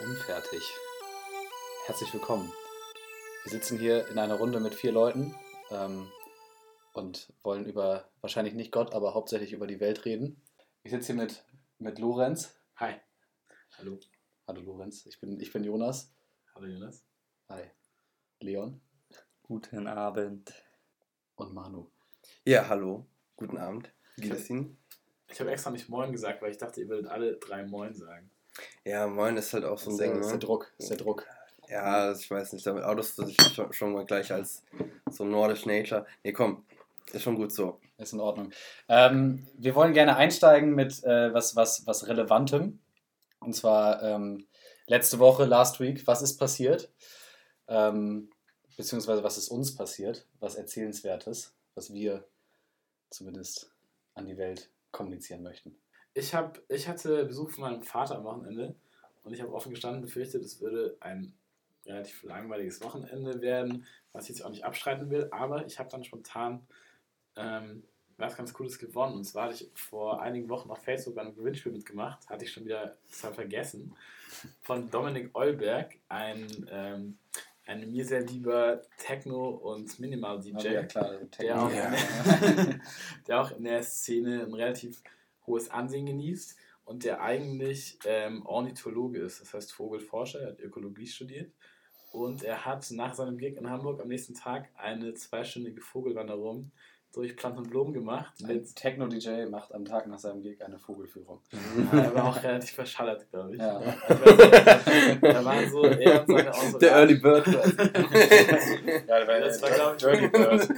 Unfertig. Herzlich willkommen. Wir sitzen hier in einer Runde mit vier Leuten ähm, und wollen über wahrscheinlich nicht Gott, aber hauptsächlich über die Welt reden. Ich sitze hier mit, mit Lorenz. Hi. Hallo. Hallo Lorenz, ich bin, ich bin Jonas. Hallo Jonas. Hi. Leon Guten Abend. und Manu. Ja, hallo. Guten Abend. Wie geht es Ihnen? Ich habe extra nicht Moin gesagt, weil ich dachte, ihr würdet alle drei Moin sagen. Ja, moin ist halt auch so ein ist, der, Ding, ist der ne? Druck. Das ist der Druck. Ja, ich weiß nicht, damit outest du dich schon, schon mal gleich als so Nordisch Nature. Nee, komm, ist schon gut so. Ist in Ordnung. Ähm, wir wollen gerne einsteigen mit äh, was, was, was Relevantem. Und zwar ähm, letzte Woche, last week, was ist passiert? Ähm, beziehungsweise was ist uns passiert? Was Erzählenswertes, was wir zumindest an die Welt kommunizieren möchten. Ich, hab, ich hatte Besuch von meinem Vater am Wochenende und ich habe offen gestanden befürchtet, es würde ein relativ langweiliges Wochenende werden, was ich jetzt auch nicht abstreiten will, aber ich habe dann spontan ähm, was ganz Cooles gewonnen. Und zwar hatte ich vor einigen Wochen auf Facebook bei einem Gewinnspiel mitgemacht, hatte ich schon wieder total vergessen, von Dominik Eulberg, ein, ähm, ein mir sehr lieber Techno- und Minimal-DJ. ja, klar. der auch, Ja. der auch in der Szene ein relativ hohes Ansehen genießt und der eigentlich ähm, Ornithologe ist, das heißt Vogelforscher, er hat Ökologie studiert und er hat nach seinem Gig in Hamburg am nächsten Tag eine zweistündige Vogelwanderung durch Plant und Blumen gemacht. Ein Techno-DJ macht am Tag nach seinem Gig eine Vogelführung. er war auch relativ verschallert, glaube ich. Ja. Da waren so, er und seine. Der Early Bird. Ja, Das war, glaub ich, Dirty Bird.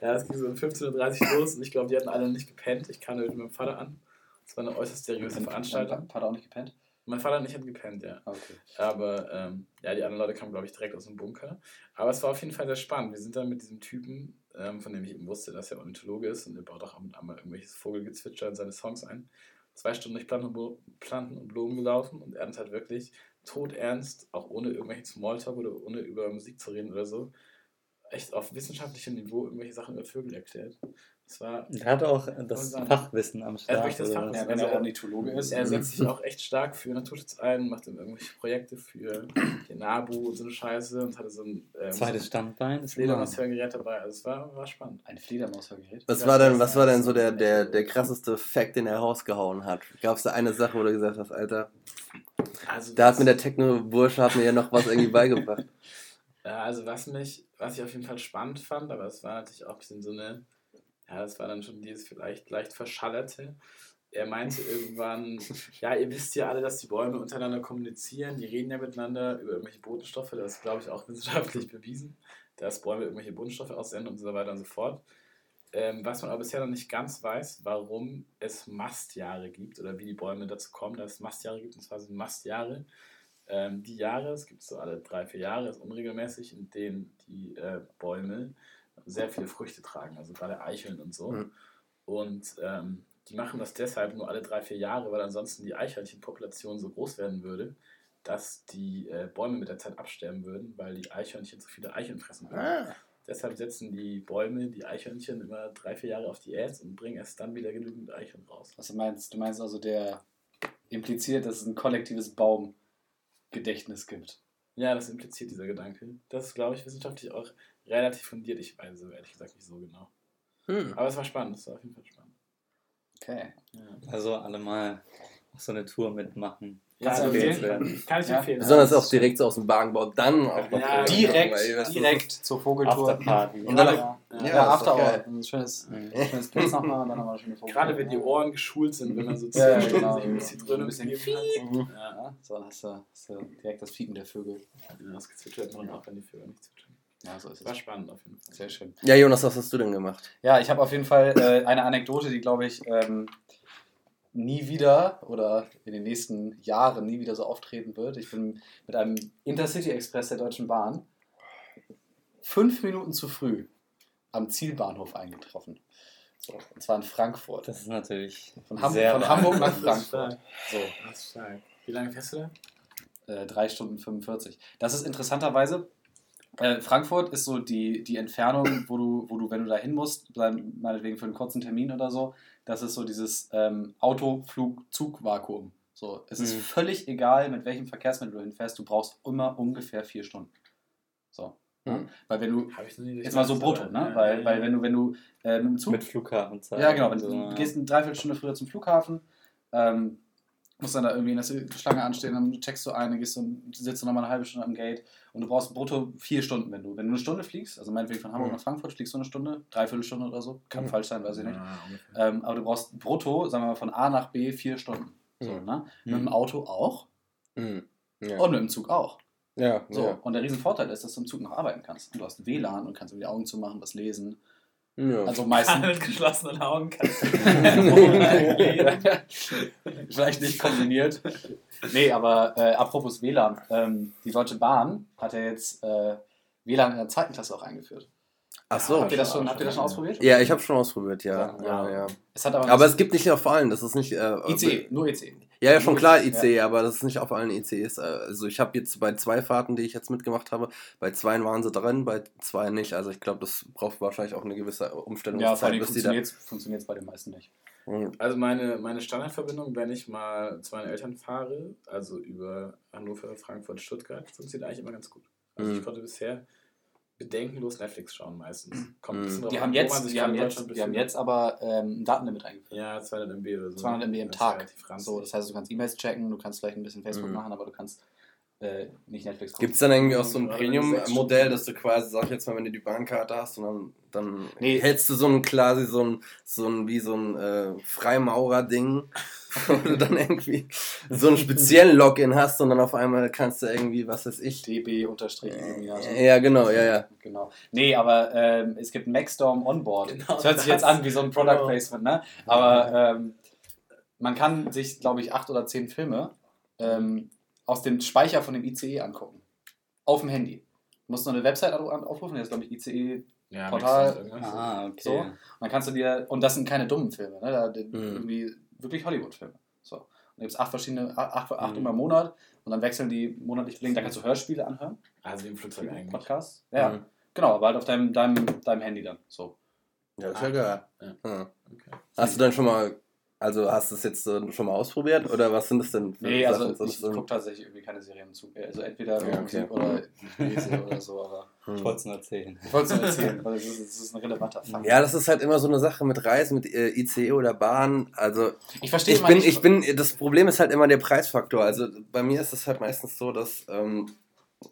Ja, es ging so um 15.30 Uhr los und ich glaube, die hatten alle nicht gepennt. Ich kam mit meinem Vater an. Es war eine äußerst seriöse Veranstaltung. Hat er auch nicht gepennt? Mein Vater und ich hatten gepennt, ja. Okay. Aber ähm, ja, die anderen Leute kamen, glaube ich, direkt aus dem Bunker. Aber es war auf jeden Fall sehr spannend. Wir sind dann mit diesem Typen, ähm, von dem ich eben wusste, dass er Ornithologe ist und er baut auch ab und an mal irgendwelches Vogelgezwitscher in seine Songs ein. Zwei Stunden durch Planten und, Planten und Blumen gelaufen und er hat halt wirklich todernst, auch ohne irgendwelchen Smalltalk oder ohne über Musik zu reden oder so, echt auf wissenschaftlichem Niveau irgendwelche Sachen über Vögel erklärt. War Er hat auch das Fachwissen am Er hat Start. das Fachwissen. Ja, wenn Also er er- Ornithologe ist. Er setzt sich auch echt stark für Naturschutz ein, macht dann irgendwelche Projekte für den NABU und so eine Scheiße und hatte so ein ähm, Zweites so Standbein. ein ist Fledermaushörgerät dabei. Also es war, war spannend. Ein Fledermaushörgerät. Was war denn, das was war denn so der, der, der krasseste Fact, den er rausgehauen hat? Gab es da eine Sache, wo du gesagt hast, Alter, Also da hat mir der Techno-Bursche hat mir ja noch was irgendwie beigebracht. Ja, also was mich, was ich auf jeden Fall spannend fand, aber es war natürlich auch ein bisschen so eine, ja, das war dann schon dieses vielleicht leicht verschallerte. Er meinte irgendwann, ja, ihr wisst ja alle, dass die Bäume untereinander kommunizieren, die reden ja miteinander über irgendwelche Botenstoffe, das ist, glaube ich, auch wissenschaftlich bewiesen, dass Bäume irgendwelche Botenstoffe aussenden und so weiter und so fort. Ähm, was man aber bisher noch nicht ganz weiß, warum es Mastjahre gibt oder wie die Bäume dazu kommen, dass es Mastjahre gibt, und zwar sind Mastjahre ähm, die Jahre, es gibt so alle drei, vier Jahre, ist unregelmäßig, in denen die äh, Bäume sehr viele Früchte tragen, also gerade Eicheln und so. Mhm. Und ähm, die machen das deshalb nur alle drei, vier Jahre, weil ansonsten die Eichhörnchenpopulation so groß werden würde, dass die äh, Bäume mit der Zeit absterben würden, weil die Eichhörnchen so viele Eicheln fressen würden. Ah. Deshalb setzen die Bäume, die Eichhörnchen, immer drei, vier Jahre auf Diät und bringen erst dann wieder genügend Eicheln raus. Was du meinst? Du meinst also, der impliziert, dass es ein kollektives Baumgedächtnis gibt. Ja, das impliziert dieser Gedanke. Das ist, glaube ich, wissenschaftlich auch relativ fundiert. Ich weiß es ehrlich gesagt nicht so genau. Hm. Aber es war spannend, es war auf jeden Fall spannend. Okay. Ja, Also alle mal auf so eine Tour mitmachen. Kannst ja du empfehlen? empfehlen? Kann ich Ja. empfehlen. Besonders auch direkt so aus dem Wagenbau, dann auch noch Ja, Direkt, direkt zur Vogeltour. Und dann, Ja. Ja, Ja, After. Hour. Ein schönes, Mhm. schönes nochmal und dann nochmal eine schöne Vogeltour. Gerade wenn die Ohren geschult sind, wenn man so Ja, genau. sich ein bisschen drin Ein bisschen. Mhm. Ja, Ja, so, dann hast du, hast du direkt das Fiepen der Vögel. ja, das gezwitschert man auch, wenn die Vögel nicht zwitschern. Ja, so ist War es. spannend auf jeden Fall. Sehr schön. Ja, Jonas, was hast du denn gemacht? Ja, ich habe auf jeden Fall äh, eine Anekdote, die, glaube ich, ähm, nie wieder oder in den nächsten Jahren nie wieder so auftreten wird. Ich bin mit einem Intercity Express der Deutschen Bahn fünf Minuten zu früh am Zielbahnhof eingetroffen. So, und zwar in Frankfurt. Das ist natürlich Von, Ham sehr von Hamburg nach Frankfurt. So, Das ist stark. Wie lange fährst du da? äh, 3 Stunden 45. Das ist interessanterweise, äh, Frankfurt ist so die, die Entfernung, wo du, wo du, wenn du da hin musst, dann meinetwegen für einen kurzen Termin oder so, das ist so dieses ähm, Auto-Flug-Zug-Vakuum. So, es ist Mhm. völlig egal, mit welchem Verkehrsmittel du hinfährst, du brauchst immer ungefähr vier Stunden. So. Ja? Mhm. Weil wenn du, jetzt mal so brutto, ne? Weil, weil wenn du, wenn du äh, mit dem Zug Mit Flughafenzeit. Ja, genau. Wenn und so, du, ja. du gehst eine Dreiviertelstunde früher zum Flughafen, ähm, musst dann da irgendwie in der Schlange anstehen, dann checkst du ein, dann gehst du, sitzt du nochmal eine halbe Stunde am Gate und du brauchst brutto vier Stunden, wenn du, wenn du eine Stunde fliegst, also meinetwegen von Hamburg Mhm. nach Frankfurt fliegst du eine Stunde, Dreiviertelstunde oder so, kann Mhm. falsch sein, weiß ich nicht. Ja. Ähm, aber du brauchst brutto, sagen wir mal, von A nach B vier Stunden. So, Mhm. ne? Mit Mhm. dem Auto auch Mhm. Ja. und mit dem Zug auch. Ja, So. ja. Und der Riesenvorteil ist, dass du im Zug noch arbeiten kannst. Du hast WLAN und kannst über die Augen zumachen, was lesen. ja. Also meistens. mit geschlossenen Augen kannst du Vielleicht nicht kombiniert. Nee, aber äh, apropos WLAN. Ähm, die Deutsche Bahn hat ja jetzt äh, WLAN in der zweiten Klasse auch eingeführt. Ach so. habt ihr das schon, habt ihr das schon ja. ausprobiert? Ja, ich habe schon ausprobiert, ja. Ja, ja, ja. Es hat aber, Aber es gibt nicht auf allen, das ist nicht. Äh, IC, nur IC. Ja, ja, schon Nur klar IC, ICE, aber das ist nicht auf allen ICEs. Äh, Also ich habe jetzt bei zwei Fahrten, die ich jetzt mitgemacht habe, bei zwei waren sie drin, bei zwei nicht. Also ich glaube, das braucht wahrscheinlich auch eine gewisse Ja, vor Umstellungszeit, allem bis die da. funktioniert es bei den meisten nicht. Mhm. Also meine, meine Standardverbindung, wenn ich mal zu meinen Eltern fahre, also über Hannover, Frankfurt, Stuttgart, funktioniert eigentlich immer ganz gut. Also Mhm. ich konnte bisher bedenkenlos Netflix schauen meistens. Kommt ein Mhm. bisschen drauf Die an, haben wo man jetzt, sich die haben jetzt, die haben jetzt aber ähm, ein Datenlimit eingeführt. Ja, 200 MB oder so. 200 MB im Tag. ranzig. So, das heißt, du kannst E-Mails checken, du kannst vielleicht ein bisschen Facebook Mhm. machen, aber du kannst äh, nicht Netflix gucken. Gibt es dann irgendwie auch so ein Premium-Modell, dass du quasi, sag ich jetzt mal, wenn du die Bahnkarte hast und dann, dann Nee. hältst du so ein quasi so ein, so ein wie so ein äh, Freimaurer-Ding, du dann irgendwie so einen speziellen Login hast und dann auf einmal kannst du irgendwie, was weiß ich. DB unterstrich Illuminati. Ja, genau, ja, ja. Genau. Nee, aber ähm, es gibt Maxstorm Onboard. Genau das hört sich das. jetzt an wie so ein Product Genau. Placement, ne? Aber ähm, man kann sich, glaube ich, acht oder zehn Filme ähm, aus dem Speicher von dem ICE angucken. Auf dem Handy. Du musst nur eine Website au- aufrufen, das ist, glaube ich, ICE. ja, Portal-. Ah, okay. So. Und dann kannst du dir, und das sind keine dummen Filme, ne? Da, Mhm. irgendwie wirklich Hollywood-Filme. So. Und da gibt es acht verschiedene, acht, acht Mhm. immer im Monat und dann wechseln die monatlich blinken. Da kannst du Hörspiele anhören, Also im Flugzeug eigentlich. Podcasts. Ja, Mhm. genau, aber halt auf deinem, deinem, deinem Handy dann. So. Ja, ist ja geil. Ja. Okay. Hast du dann schon mal, also hast du es jetzt schon mal ausprobiert oder was sind das denn für Nee, also Sind ich das gucke tatsächlich irgendwie keine Serien im Zug. Also entweder Ja, Musik okay. oder ich lese oder so, aber Hm. Ich wollte es nur erzählen. ich wollte es nur erzählen, weil es ist, es ist ein relevanter Fakt. Ja, das ist halt immer so eine Sache mit Reisen, mit äh, ICE oder Bahn. Also Ich verstehe ich bin, nicht- ich bin, das Problem ist halt immer der Preisfaktor. Also bei mir ist es halt meistens so, dass, ähm,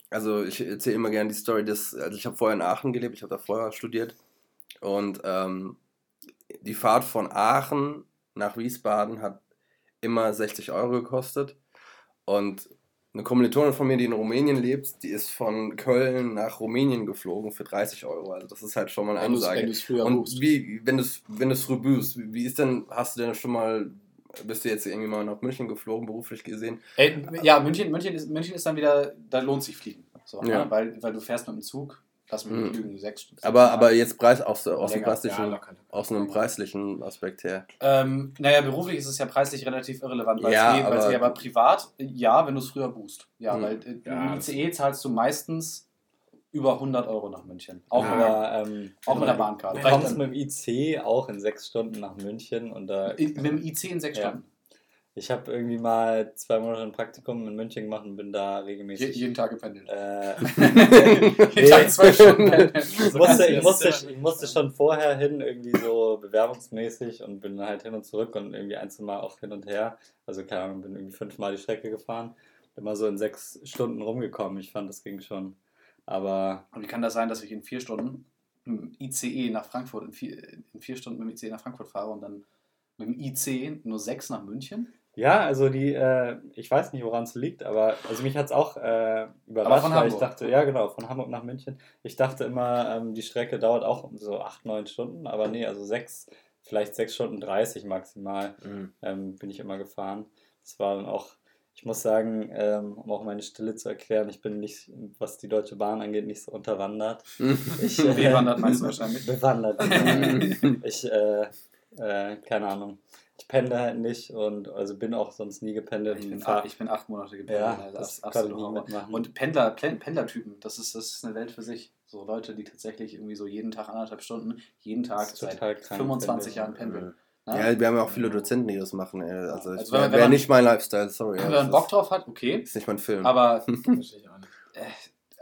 also ich erzähle immer gerne die Story, dass, also ich habe vorher in Aachen gelebt, ich habe da vorher studiert und ähm, die Fahrt von Aachen nach Wiesbaden hat immer 60 Euro gekostet und eine Kommilitonin von mir, die in Rumänien lebt, die ist von Köln nach Rumänien geflogen für 30 Euro. Also das ist halt schon mal eine wenn du es Ansage. früher Und buchst. wie, wenn du es wenn du's früh büßt, wie wie ist denn, hast du denn schon mal, bist du jetzt irgendwie mal nach München geflogen, beruflich gesehen? Ey, ja, München, München, ist, München ist dann wieder, da lohnt sich fliegen. So, Ja. ne? weil, weil du fährst mit dem Zug, lass mich nicht Mhm. lügen, sechs sechs Aber, aber jetzt Preis aus, aus, dem Länger, preislichen, Ja, aus einem preislichen Aspekt her. Ähm, naja, beruflich ist es ja preislich relativ irrelevant, weil Ja, es weil aber- aber privat, ja, wenn du es früher buchst. Ja, Hm. weil äh, Ja, ICE zahlst du meistens über 100 Euro nach München. Auch, Ja, mit, der, ähm, auch mit der du Bahnkarte. kommst Vielleicht mit dem IC auch in sechs Stunden nach München und da. in, mit dem IC in sechs Ja. Stunden. Ich habe irgendwie mal zwei Monate ein Praktikum in München gemacht und bin da Je, regelmäßig. jeden Tag gependelt. äh, jeden Tag zwölf Stunden pendeln. ich, musste, ich, musste, ich musste schon vorher hin, irgendwie so bewerbungsmäßig und bin halt hin und zurück und irgendwie ein, zwei Mal auch hin und her. Also keine Ahnung, bin irgendwie fünfmal die Strecke gefahren. Immer so in sechs Stunden rumgekommen. Ich fand, das ging schon. Aber Und wie kann das sein, dass ich in vier Stunden mit dem ICE nach Frankfurt, in vier, in vier Stunden mit dem ICE nach Frankfurt fahre und dann mit dem IC nur sechs nach München? Ja, also die, äh, ich weiß nicht, woran es liegt, aber also mich hat es auch äh, überrascht, von weil ich Hamburg. dachte, ja genau, von Hamburg nach München. Ich dachte immer, ähm, die Strecke dauert auch so acht, neun Stunden, aber nee, also sechs, vielleicht sechs Stunden 30 maximal ähm, bin ich immer gefahren. Das war dann auch, ich muss sagen, ähm, um auch meine Stille zu erklären, ich bin nicht, was die Deutsche Bahn angeht, nicht so unterwandert. Ich, äh, Bewandert meinst du wahrscheinlich? Bewandert. ich, äh, äh, keine Ahnung. Ich pendle halt nicht und also bin auch sonst nie gependelt. Ich bin, acht, ich bin acht Monate gependelt. ja, also das kann ich absolut nie mitmachen. Und Pendler, Pen- Pendlertypen, das ist, das ist eine Welt für sich. So Leute, die tatsächlich irgendwie so jeden Tag anderthalb Stunden, jeden Tag Das seit total krank, 25 finde ich. Jahren pendeln. Ne? Ja, wir haben ja auch viele Dozenten, die das machen. Ey. Also, Also wenn man- wäre man- nicht mein Lifestyle, sorry. Wenn ja, man das Bock drauf hat, okay. ist nicht mein Film. Aber Verstehe ich auch nicht.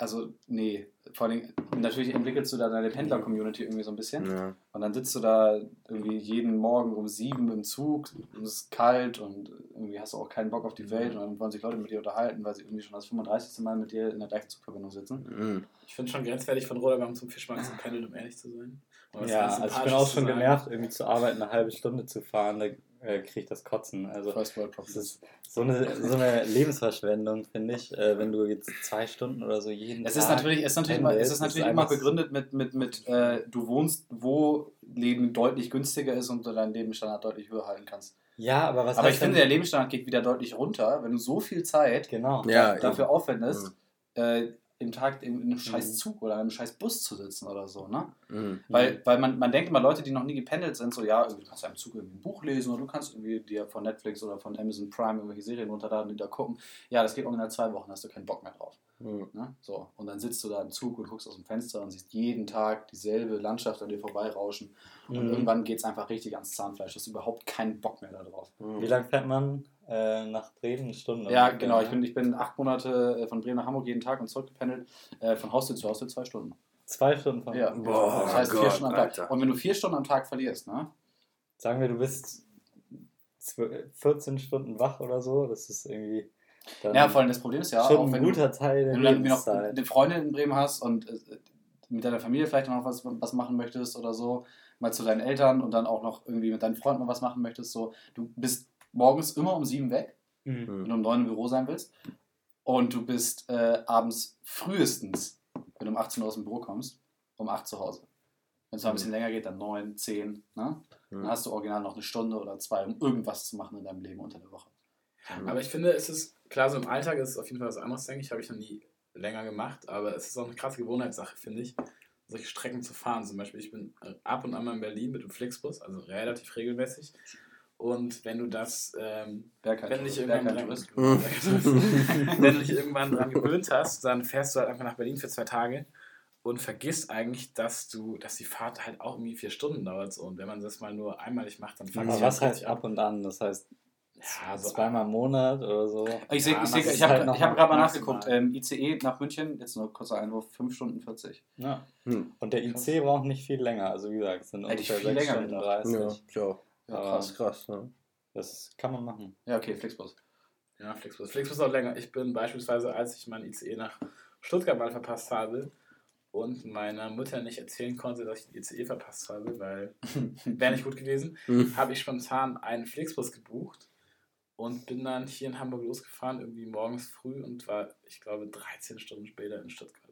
Also, nee. Vor allem, natürlich entwickelst du da deine Pendler-Community irgendwie so ein bisschen. ja. Und dann sitzt du da irgendwie jeden Morgen um sieben im Zug und es ist kalt und irgendwie hast du auch keinen Bock auf die Welt und dann wollen sich Leute mit dir unterhalten, weil sie irgendwie schon das 35. Mal mit dir in der gleichen Zugverbindung sitzen. Mhm. Ich finde schon grenzwertig von Roderbaum zum Fischmarkt zu pendeln, um ehrlich zu sein. Ja, also ich bin auch zu schon genervt, irgendwie zur Arbeit eine halbe Stunde zu fahren, da äh, kriege ich das Kotzen. Also das ist so eine, so eine Lebensverschwendung, finde ich, äh, wenn du jetzt zwei Stunden oder so jeden Es Tag ist natürlich, es ist natürlich, immer, es ist natürlich ist immer begründet mit, mit, mit äh, du wohnst, wo Leben deutlich günstiger ist und du deinen Lebensstandard deutlich höher halten kannst. Ja, aber was Aber ich finde, denn- der Lebensstandard geht wieder deutlich runter, wenn du so viel Zeit Genau. Ja, dafür eben. aufwendest, äh, im Tag in, in einem scheiß Mhm. Zug oder in einem scheiß Bus zu sitzen oder so, ne? Mhm. Weil, weil man, man denkt immer, Leute, die noch nie gependelt sind, so, ja, irgendwie, du kannst ja im Zug irgendwie ein Buch lesen oder du kannst irgendwie dir von Netflix oder von Amazon Prime irgendwelche Serien runterladen und die da gucken. Ja, das geht ungefähr zwei Wochen, hast du keinen Bock mehr drauf. Mhm. Ne? So, und dann sitzt du da im Zug und guckst aus dem Fenster und siehst jeden Tag dieselbe Landschaft an dir vorbeirauschen. Und Mhm. irgendwann geht es einfach richtig ans Zahnfleisch. Du hast überhaupt keinen Bock mehr da drauf. Wie lange fährt man äh, nach Bremen? Eine Stunde? Ja, ungefähr, genau. ne? Ich bin, ich bin acht Monate äh, von Bremen nach Hamburg jeden Tag und zurückgependelt. Äh, von Haustür zu Haustür zwei Stunden. Zwei Stunden von Ja. Boah, das heißt vier Gott, Stunden am Tag. Alter. Und wenn du vier Stunden am Tag verlierst, ne? Sagen wir, du bist 12, 14 Stunden wach oder so, das ist irgendwie dann Ja, vor allem das Problem ist ja, schon auch ein wenn du, guter Teil der wenn du noch eine Freundin in Bremen hast und äh, mit deiner Familie vielleicht noch was, was machen möchtest oder so, mal zu deinen Eltern und dann auch noch irgendwie mit deinen Freunden was machen möchtest, so, du bist morgens immer um sieben weg, Mhm. wenn du um neun im Büro sein willst und du bist äh, abends frühestens, wenn du um 18 Uhr aus dem Büro kommst, um 8 zu Hause. Wenn es mal ein bisschen länger geht, dann 9, 10, ne? Dann Mhm. hast du original noch eine Stunde oder zwei, um irgendwas zu machen in deinem Leben unter der Woche. Aber ich finde, es ist, klar, so im Alltag ist es auf jeden Fall was anderes, denke ich, habe ich noch nie länger gemacht, aber es ist auch eine krasse Gewohnheitssache, finde ich, solche Strecken zu fahren. Zum Beispiel, ich bin äh, ab und an mal in Berlin mit dem Flixbus, also relativ regelmäßig. Und wenn du das, ähm, wenn du dich irgendwann dran, wenn du dich irgendwann dran gewöhnt hast, dann fährst du halt einfach nach Berlin für zwei Tage und vergisst eigentlich, dass du, dass die Fahrt halt auch irgendwie vier Stunden dauert. Und wenn man das mal nur einmalig macht, dann Aber sich was halt ab und an? Das heißt Ja, so zweimal im Monat oder so. Ich, Ja, ich, ich habe halt hab mal gerade mal nachgeguckt. Ähm, ICE nach München, jetzt nur kurzer Einwurf, 5 Stunden 40. Ja. Hm. Und der IC braucht nicht viel länger. Also wie gesagt, es sind Hätte ungefähr viel 6 länger Stunden gedacht. 30. Ja, ja. Ja, Krass, krass. Ne? Das kann man machen. Ja, okay, Flixbus. Ja, Flixbus. Flixbus ist auch länger. Ich bin beispielsweise, als ich meinen ICE nach Stuttgart mal verpasst habe und meiner Mutter nicht erzählen konnte, dass ich den ICE verpasst habe, weil wäre nicht gut gewesen, Mhm. habe ich spontan einen Flixbus gebucht und bin dann hier in Hamburg losgefahren, irgendwie morgens früh und war, ich glaube, 13 Stunden später in Stuttgart.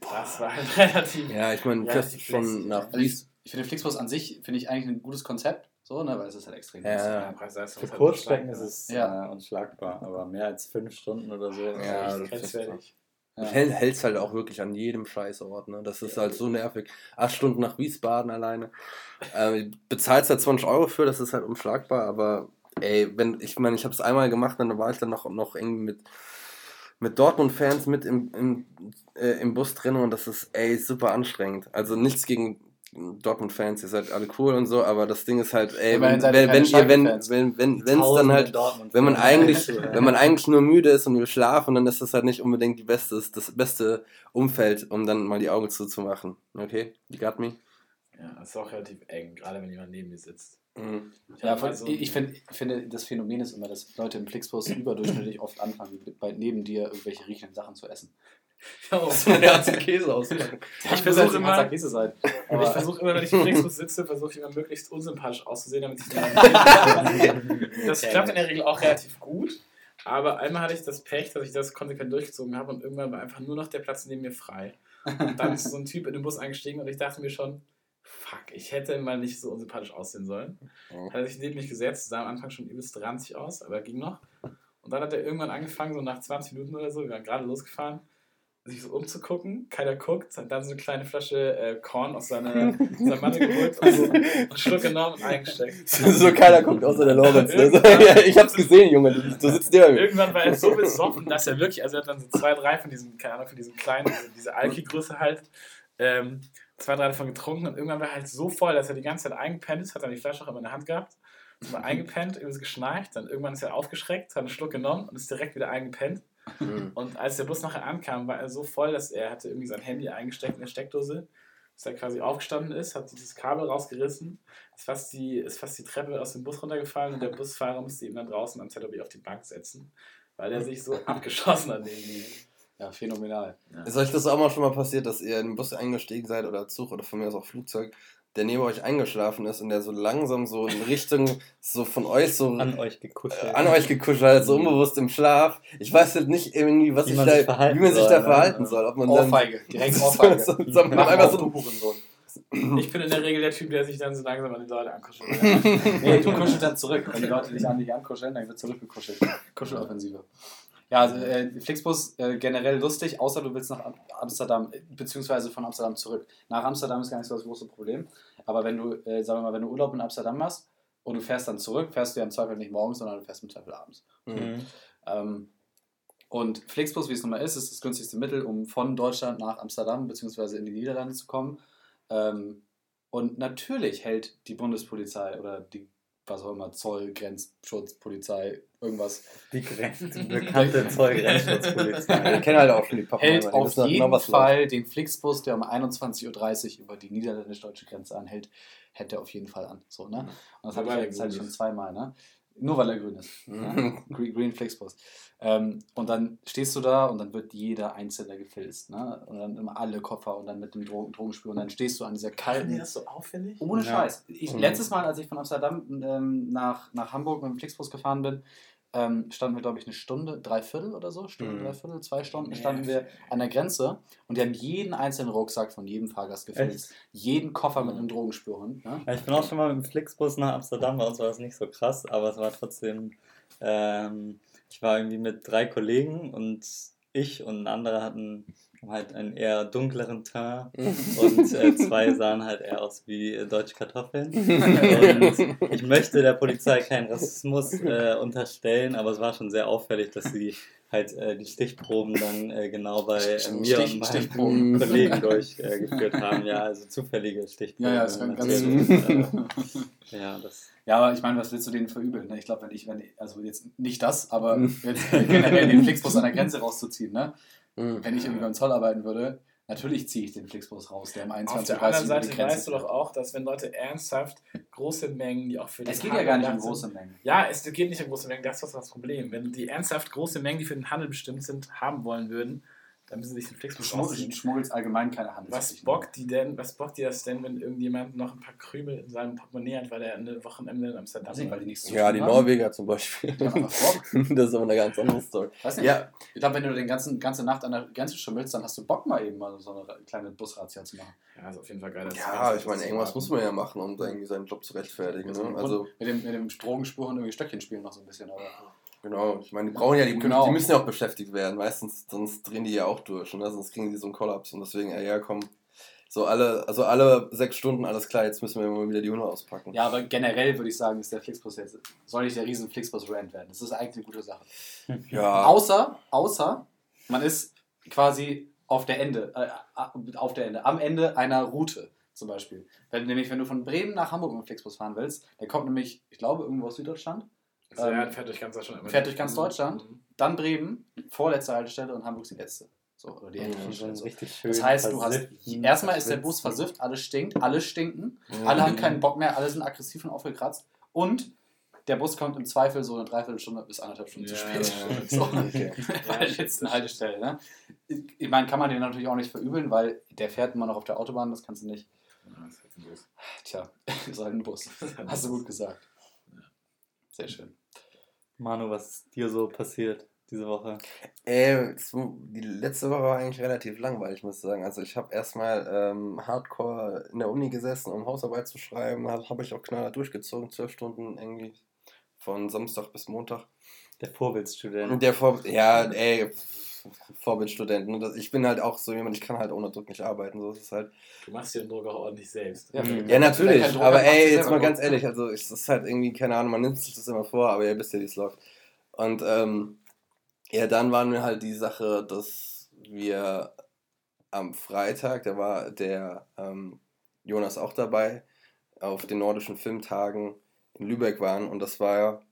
Das war halt relativ. Ja, ich meine, Ja, fährst nach Also ich, ich finde Flixbus an sich, finde ich eigentlich ein gutes Konzept, so, ne, weil es ist halt extrem Ja. günstig. Ja, Preis-Leistung Für ist halt Kurzstrecken ist es Ja. äh, unschlagbar, aber mehr als 5 Stunden oder so. ist Ja, echt- das ist grenzwertig. Ja. Hält, hältst halt auch wirklich an jedem Scheißort, ne? Das ist halt so nervig. Acht Stunden nach Wiesbaden alleine. Ähm, bezahlst halt 20 Euro für, das ist halt unschlagbar, aber ey, wenn, ich meine, ich habe es einmal gemacht, dann war ich dann noch, noch irgendwie mit, mit Dortmund-Fans mit im, im, äh, im Bus drin und das ist ey super anstrengend. Also nichts gegen Dortmund-Fans, ihr seid alle cool und so, aber das Ding ist halt, ey, wenn, wenn, wenn ihr, wenn, wenn, wenn, wenn es dann halt wenn man eigentlich, wenn man eigentlich nur müde ist und wir schlafen, dann ist das halt nicht unbedingt die beste, das beste Umfeld, um dann mal die Augen zuzumachen. Okay? You got me? Ja, das ist auch relativ eng, gerade wenn jemand neben mir sitzt. Mhm. Ich Ja, hab voll, mal so ich, ich, find, ich finde, das Phänomen ist immer, dass Leute im Flixbus überdurchschnittlich oft anfangen, bei, neben dir irgendwelche riechenden Sachen zu essen. Oh. Käse auspacken. Ich versuche immer, Käse sein. ich versuche immer, wenn ich im Flixbus sitze, versuche ich immer möglichst unsympathisch auszusehen, damit ich dann Das klappt in der Regel auch relativ gut. Aber einmal hatte ich das Pech, dass ich das konsequent durchgezogen habe und irgendwann war einfach nur noch der Platz neben mir frei. Und dann ist so ein Typ in den Bus eingestiegen und ich dachte mir schon, fuck, ich hätte mal nicht so unsympathisch aussehen sollen. Hat er sich neben mich gesetzt, sah am Anfang schon übelst ranzig aus, aber ging noch. Und dann hat er irgendwann angefangen, so nach 20 Minuten oder so, wir waren gerade losgefahren, sich so umzugucken, keiner guckt, hat dann so eine kleine Flasche äh, Korn aus seiner, seiner Manne geholt und so einen Schluck genommen und eingesteckt. so keiner guckt außer der Lorenz. Ne? So, ja, ich hab's gesehen, Junge. Du, du sitzt neben mir. Irgendwann war er so besoffen, dass er wirklich, also er hat dann so zwei, drei von diesen, keine Ahnung, von diesen kleinen, diese, diese Alki-Größe halt, ähm, zwei, drei davon getrunken und irgendwann war er halt so voll, dass er die ganze Zeit eingepennt ist, hat dann die Flasche auch immer in der Hand gehabt, ist mal eingepennt, irgendwie geschnarcht, dann irgendwann ist er aufgeschreckt, hat einen Schluck genommen und ist direkt wieder eingepennt. Mhm. Und als der Bus nachher ankam, war er so voll, dass er hatte irgendwie sein Handy eingesteckt in der Steckdose, dass er quasi aufgestanden ist, hat dieses Kabel rausgerissen, ist fast die, ist fast die Treppe aus dem Bus runtergefallen und der Busfahrer musste ihn dann draußen am ZOB auf die Bank setzen, weil er sich so abgeschossen hat neben ihm. Ja, phänomenal. Ist euch das auch mal schon mal passiert, dass ihr in den Bus eingestiegen seid oder Zug oder von mir aus auch Flugzeug, der neben euch eingeschlafen ist und der so langsam so in Richtung so von euch so An euch gekuschelt. äh, an euch gekuschelt, hat, so unbewusst im Schlaf. Ich weiß halt nicht irgendwie, was Wie ich man da, sich verhalten wie man sich soll, da ne? verhalten soll. Ob man dann Ohrfeige, direkt so, Ohrfeige. so, so, so, einfach so. Ich bin in der Regel der Typ, der sich dann so langsam an die Leute ankuschelt. Nee, du kuschelst dann zurück. Wenn die Leute dich an dich ankuscheln, dann wird zurückgekuschelt. Kuscheloffensive. Ja, also äh, Flixbus äh, generell lustig, außer du willst nach Am- Amsterdam, äh, beziehungsweise von Amsterdam zurück. Nach Amsterdam ist gar nicht so das große Problem. Aber wenn du, äh, sagen wir mal, wenn du Urlaub in Amsterdam machst und du fährst dann zurück, fährst du ja im Zweifel nicht morgens, sondern du fährst im Zweifel abends. Mhm. Ähm, und Flixbus, wie es nun mal ist, ist das günstigste Mittel, um von Deutschland nach Amsterdam bzw. in die Niederlande zu kommen. Ähm, und natürlich hält die Bundespolizei oder die, was auch immer, Zoll, Grenzschutz, Polizei, irgendwas, Die, Grenz, die bekannte wir Zollgrenzschutzpolizei. kennen halt auch schon die Pappenheimer, hält auf halt jeden was läuft. Fall den Flixbus, der um 21.30 Uhr über die niederländisch-deutsche Grenze anhält, hält er auf jeden Fall an. So, ne? Und das Nur habe ich ja jetzt halt schon zweimal. Ne? Nur weil er grün ist. Ja? Green, Green Flixbus. Ähm, und dann stehst du da und dann wird jeder Einzelne gefilzt. Ne? Und dann immer alle Koffer und dann mit dem Drogen, Drogenspür. Und dann stehst du an dieser kalten. das so auffällig? Ohne Ja. Scheiß. Ich, Mhm. Letztes Mal, als ich von Amsterdam ähm, nach, nach Hamburg mit dem Flixbus gefahren bin, ähm, standen wir, glaube ich, eine Stunde, drei Viertel oder so, Stunde, Mhm. drei Viertel, zwei Stunden Nee. standen wir an der Grenze und die haben jeden einzelnen Rucksack von jedem Fahrgast gefilzt. Jeden Koffer mit einem Drogenspürhund. Ne? Ja, ich bin auch schon mal mit dem Flixbus nach Amsterdam, bei uns war das nicht so krass, aber es war trotzdem, ähm, ich war irgendwie mit drei Kollegen und ich und ein anderer hatten halt einen eher dunkleren Teint und äh, zwei sahen halt eher aus wie äh, deutsche Kartoffeln. Und ich möchte der Polizei keinen Rassismus äh, unterstellen, aber es war schon sehr auffällig, dass sie halt äh, die Stichproben dann äh, genau bei äh, mir Stich- und meinem Stichproben. Kollegen durchgeführt geführt haben. Ja, also zufällige Stichproben. Ja, ja, ist ganz- ganz. Äh, ja, das Ja, aber ich meine, was willst du denen verübeln? Ne? Ich glaube, wenn ich, wenn ich, also jetzt nicht das, aber jetzt generell den Flixbus an der Grenze rauszuziehen, ne? Mhm. wenn ich irgendwie beim Zoll arbeiten würde, natürlich ziehe ich den Flixbus raus, der um Auf der 21.30 anderen Seite weißt du doch auch, dass wenn Leute ernsthaft große Mengen, die auch für Es den geht ja gar nicht um große sind- Mengen. Ja, es geht nicht um große Mengen, das ist das Problem. Wenn die ernsthaft große Mengen, die für den Handel bestimmt sind, haben wollen würden, dann müssen sie sich den Du Flixbus schmuggelst, rausziehen. schmuggelst allgemein keine Was Handelsgeschichten. bockt die denn, was bockt dir das denn, wenn irgendjemand noch ein paar Krümel in seinem Portemonnaie hat, weil er eine Wochenende in Amsterdam nicht, weil die nichts zu Ja, die haben. Norweger zum Beispiel. Die Bock. das ist aber eine ganz andere Story. Weiß nicht. Ja, Ich glaube, wenn du den ganzen ganze Nacht an der Grenze schimmelst, dann hast du Bock mal eben mal so eine kleine Busrazzia zu machen. Ja, ist auf jeden Fall geil. dass ja ich meine, irgendwas muss man ja machen, um da irgendwie seinen Job zu rechtfertigen. Ne? Also, mit dem, mit dem Drogenspuren irgendwie Stöckchen spielen noch so ein bisschen. Aber genau. Ich meine, die brauchen ja, die, Genau. die müssen ja auch beschäftigt werden. Meistens, sonst drehen die ja auch durch. Ne? Sonst kriegen die so einen Kollaps. Und deswegen, ja, ja, komm. So alle, also alle sechs Stunden, alles klar, jetzt müssen wir mal wieder die Hunde auspacken. ja, aber generell würde ich sagen, ist der Flixbus jetzt, soll nicht der riesen Flixbus-Rand werden. Das ist eigentlich eine gute Sache. Ja. Außer, außer, man ist quasi auf der Ende, äh, auf der Ende, am Ende einer Route zum Beispiel. Wenn, nämlich, wenn du von Bremen nach Hamburg mit dem Flixbus fahren willst, der kommt nämlich, ich glaube, irgendwo aus Süddeutschland, Also, ja, fährt durch ganz Deutschland. fährt durch ganz Deutschland. Mhm. dann Bremen, vorletzte Haltestelle und Hamburg ist die letzte. So, oder die Mhm. ältere so ein Haltestelle. So. richtig schön. Das heißt, du hast, erstmal ist der Bus verschwitzten- versifft, alles stinkt, alle stinken, Mhm. alle haben keinen Bock mehr, alle sind aggressiv und aufgekratzt und der Bus kommt im Zweifel so eine Dreiviertelstunde bis anderthalb Stunden zu Ja, spät. ja, so. Okay. Bei der letzten Haltestelle. Ne? Ich meine, kann man den natürlich auch nicht verübeln, weil der fährt immer noch auf der Autobahn, das kannst du nicht. Ja, das ist halt ein Bus. Tja, ist halt ein Bus. Hast du gut gesagt. Sehr schön. Manu, was ist dir so passiert diese Woche? Äh, die letzte Woche war eigentlich relativ langweilig, muss ich sagen. Also ich habe erstmal ähm, hardcore in der Uni gesessen, um Hausarbeit zu schreiben. Habe hab ich auch knallhart durchgezogen, zwölf Stunden irgendwie von Samstag bis Montag. Der Vorbildstudent. Und der Vor ja, ey, F- Vorbildstudent. das- Ich bin halt auch so jemand, ich kann halt ohne Druck nicht arbeiten. So ist es halt. Du machst dir den Druck auch ordentlich selbst. Ja, Mhm. Ja, natürlich. Aber ey, jetzt mal ganz ehrlich, also es ist halt irgendwie, keine Ahnung, man nimmt sich das immer vor, aber ihr wisst ja, wie es läuft. Und ähm, ja, dann waren wir halt die Sache, dass wir am Freitag, da war der ähm, Jonas auch dabei, auf den nordischen Filmtagen in Lübeck waren und das war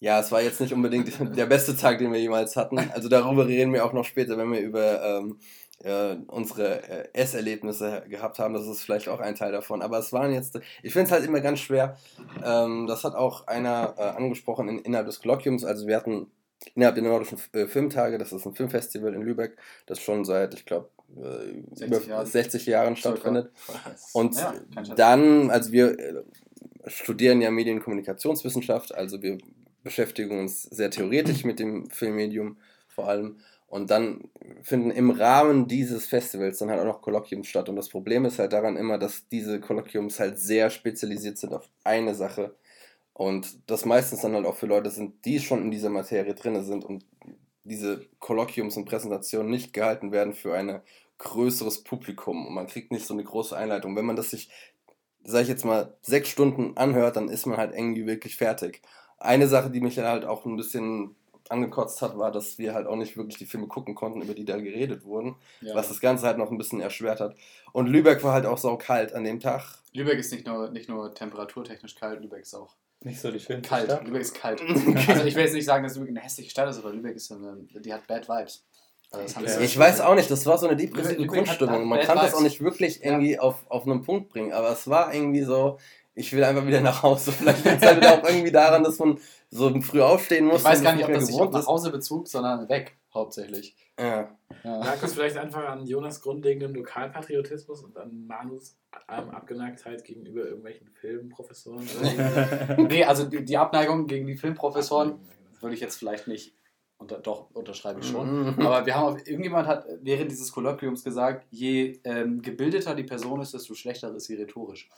ja es war jetzt nicht unbedingt der beste Tag, den wir jemals hatten. Also darüber reden wir auch noch später, wenn wir über ähm, äh, unsere äh, Esserlebnisse gehabt haben. Das ist vielleicht auch ein Teil davon. Aber es waren jetzt, ich finde es halt immer ganz schwer. Ähm, das hat auch einer äh, angesprochen in, innerhalb des Kolloquiums. Also wir hatten innerhalb der Nordischen äh, Filmtage, das ist ein Filmfestival in Lübeck, das schon seit, ich glaube, 60, Jahren. 60 Jahren stattfindet. Und ja, dann, also wir äh, studieren ja Medienkommunikationswissenschaft, also wir beschäftigen uns sehr theoretisch mit dem Filmmedium vor allem. Und dann finden im Rahmen dieses Festivals dann halt auch noch Kolloquiums statt. Und das Problem ist halt daran immer, dass diese Kolloquiums halt sehr spezialisiert sind auf eine Sache. Und das meistens dann halt auch für Leute sind, die schon in dieser Materie drin sind und diese Kolloquiums und Präsentationen nicht gehalten werden für ein größeres Publikum. Und man kriegt nicht so eine große Einleitung. Wenn man das sich, sag ich jetzt mal, sechs Stunden anhört, dann ist man halt irgendwie wirklich fertig. Eine Sache, die mich dann halt auch ein bisschen angekotzt hat, war, dass wir halt auch nicht wirklich die Filme gucken konnten, über die da geredet wurden, ja. was das Ganze halt noch ein bisschen erschwert hat. Und Lübeck war halt auch so kalt an dem Tag. Lübeck ist nicht nur, nicht nur temperaturtechnisch kalt, Lübeck ist auch nicht so die schöne Kalt, Stadt. Lübeck ist kalt. also ich will jetzt nicht sagen, dass Lübeck eine hässliche Stadt ist, aber Lübeck ist eine, die hat Bad Vibes. Also ich weiß auch nicht, das war so eine depressive Grundstimmung. Man kann das auch nicht wirklich irgendwie ja. auf, auf einen Punkt bringen, aber es war irgendwie so, ich will einfach wieder nach Hause. Vielleicht liegt es halt auch irgendwie daran, dass man so früh aufstehen muss. Ich weiß gar nicht, ob das sich auf nach Hause bezug, sondern weg, hauptsächlich. Ja. ja. Lag es vielleicht einfach an Jonas grundlegendem Lokalpatriotismus und an Manus ähm, Abgeneigtheit gegenüber irgendwelchen Filmprofessoren? nee, also die, die, Abneigung gegen die Filmprofessoren würde ich jetzt vielleicht nicht, unter, doch, unterschreibe ich schon. Mhm. Aber wir haben auf, irgendjemand hat während dieses Kolloquiums gesagt, je ähm, gebildeter die Person ist, desto schlechter ist sie rhetorisch.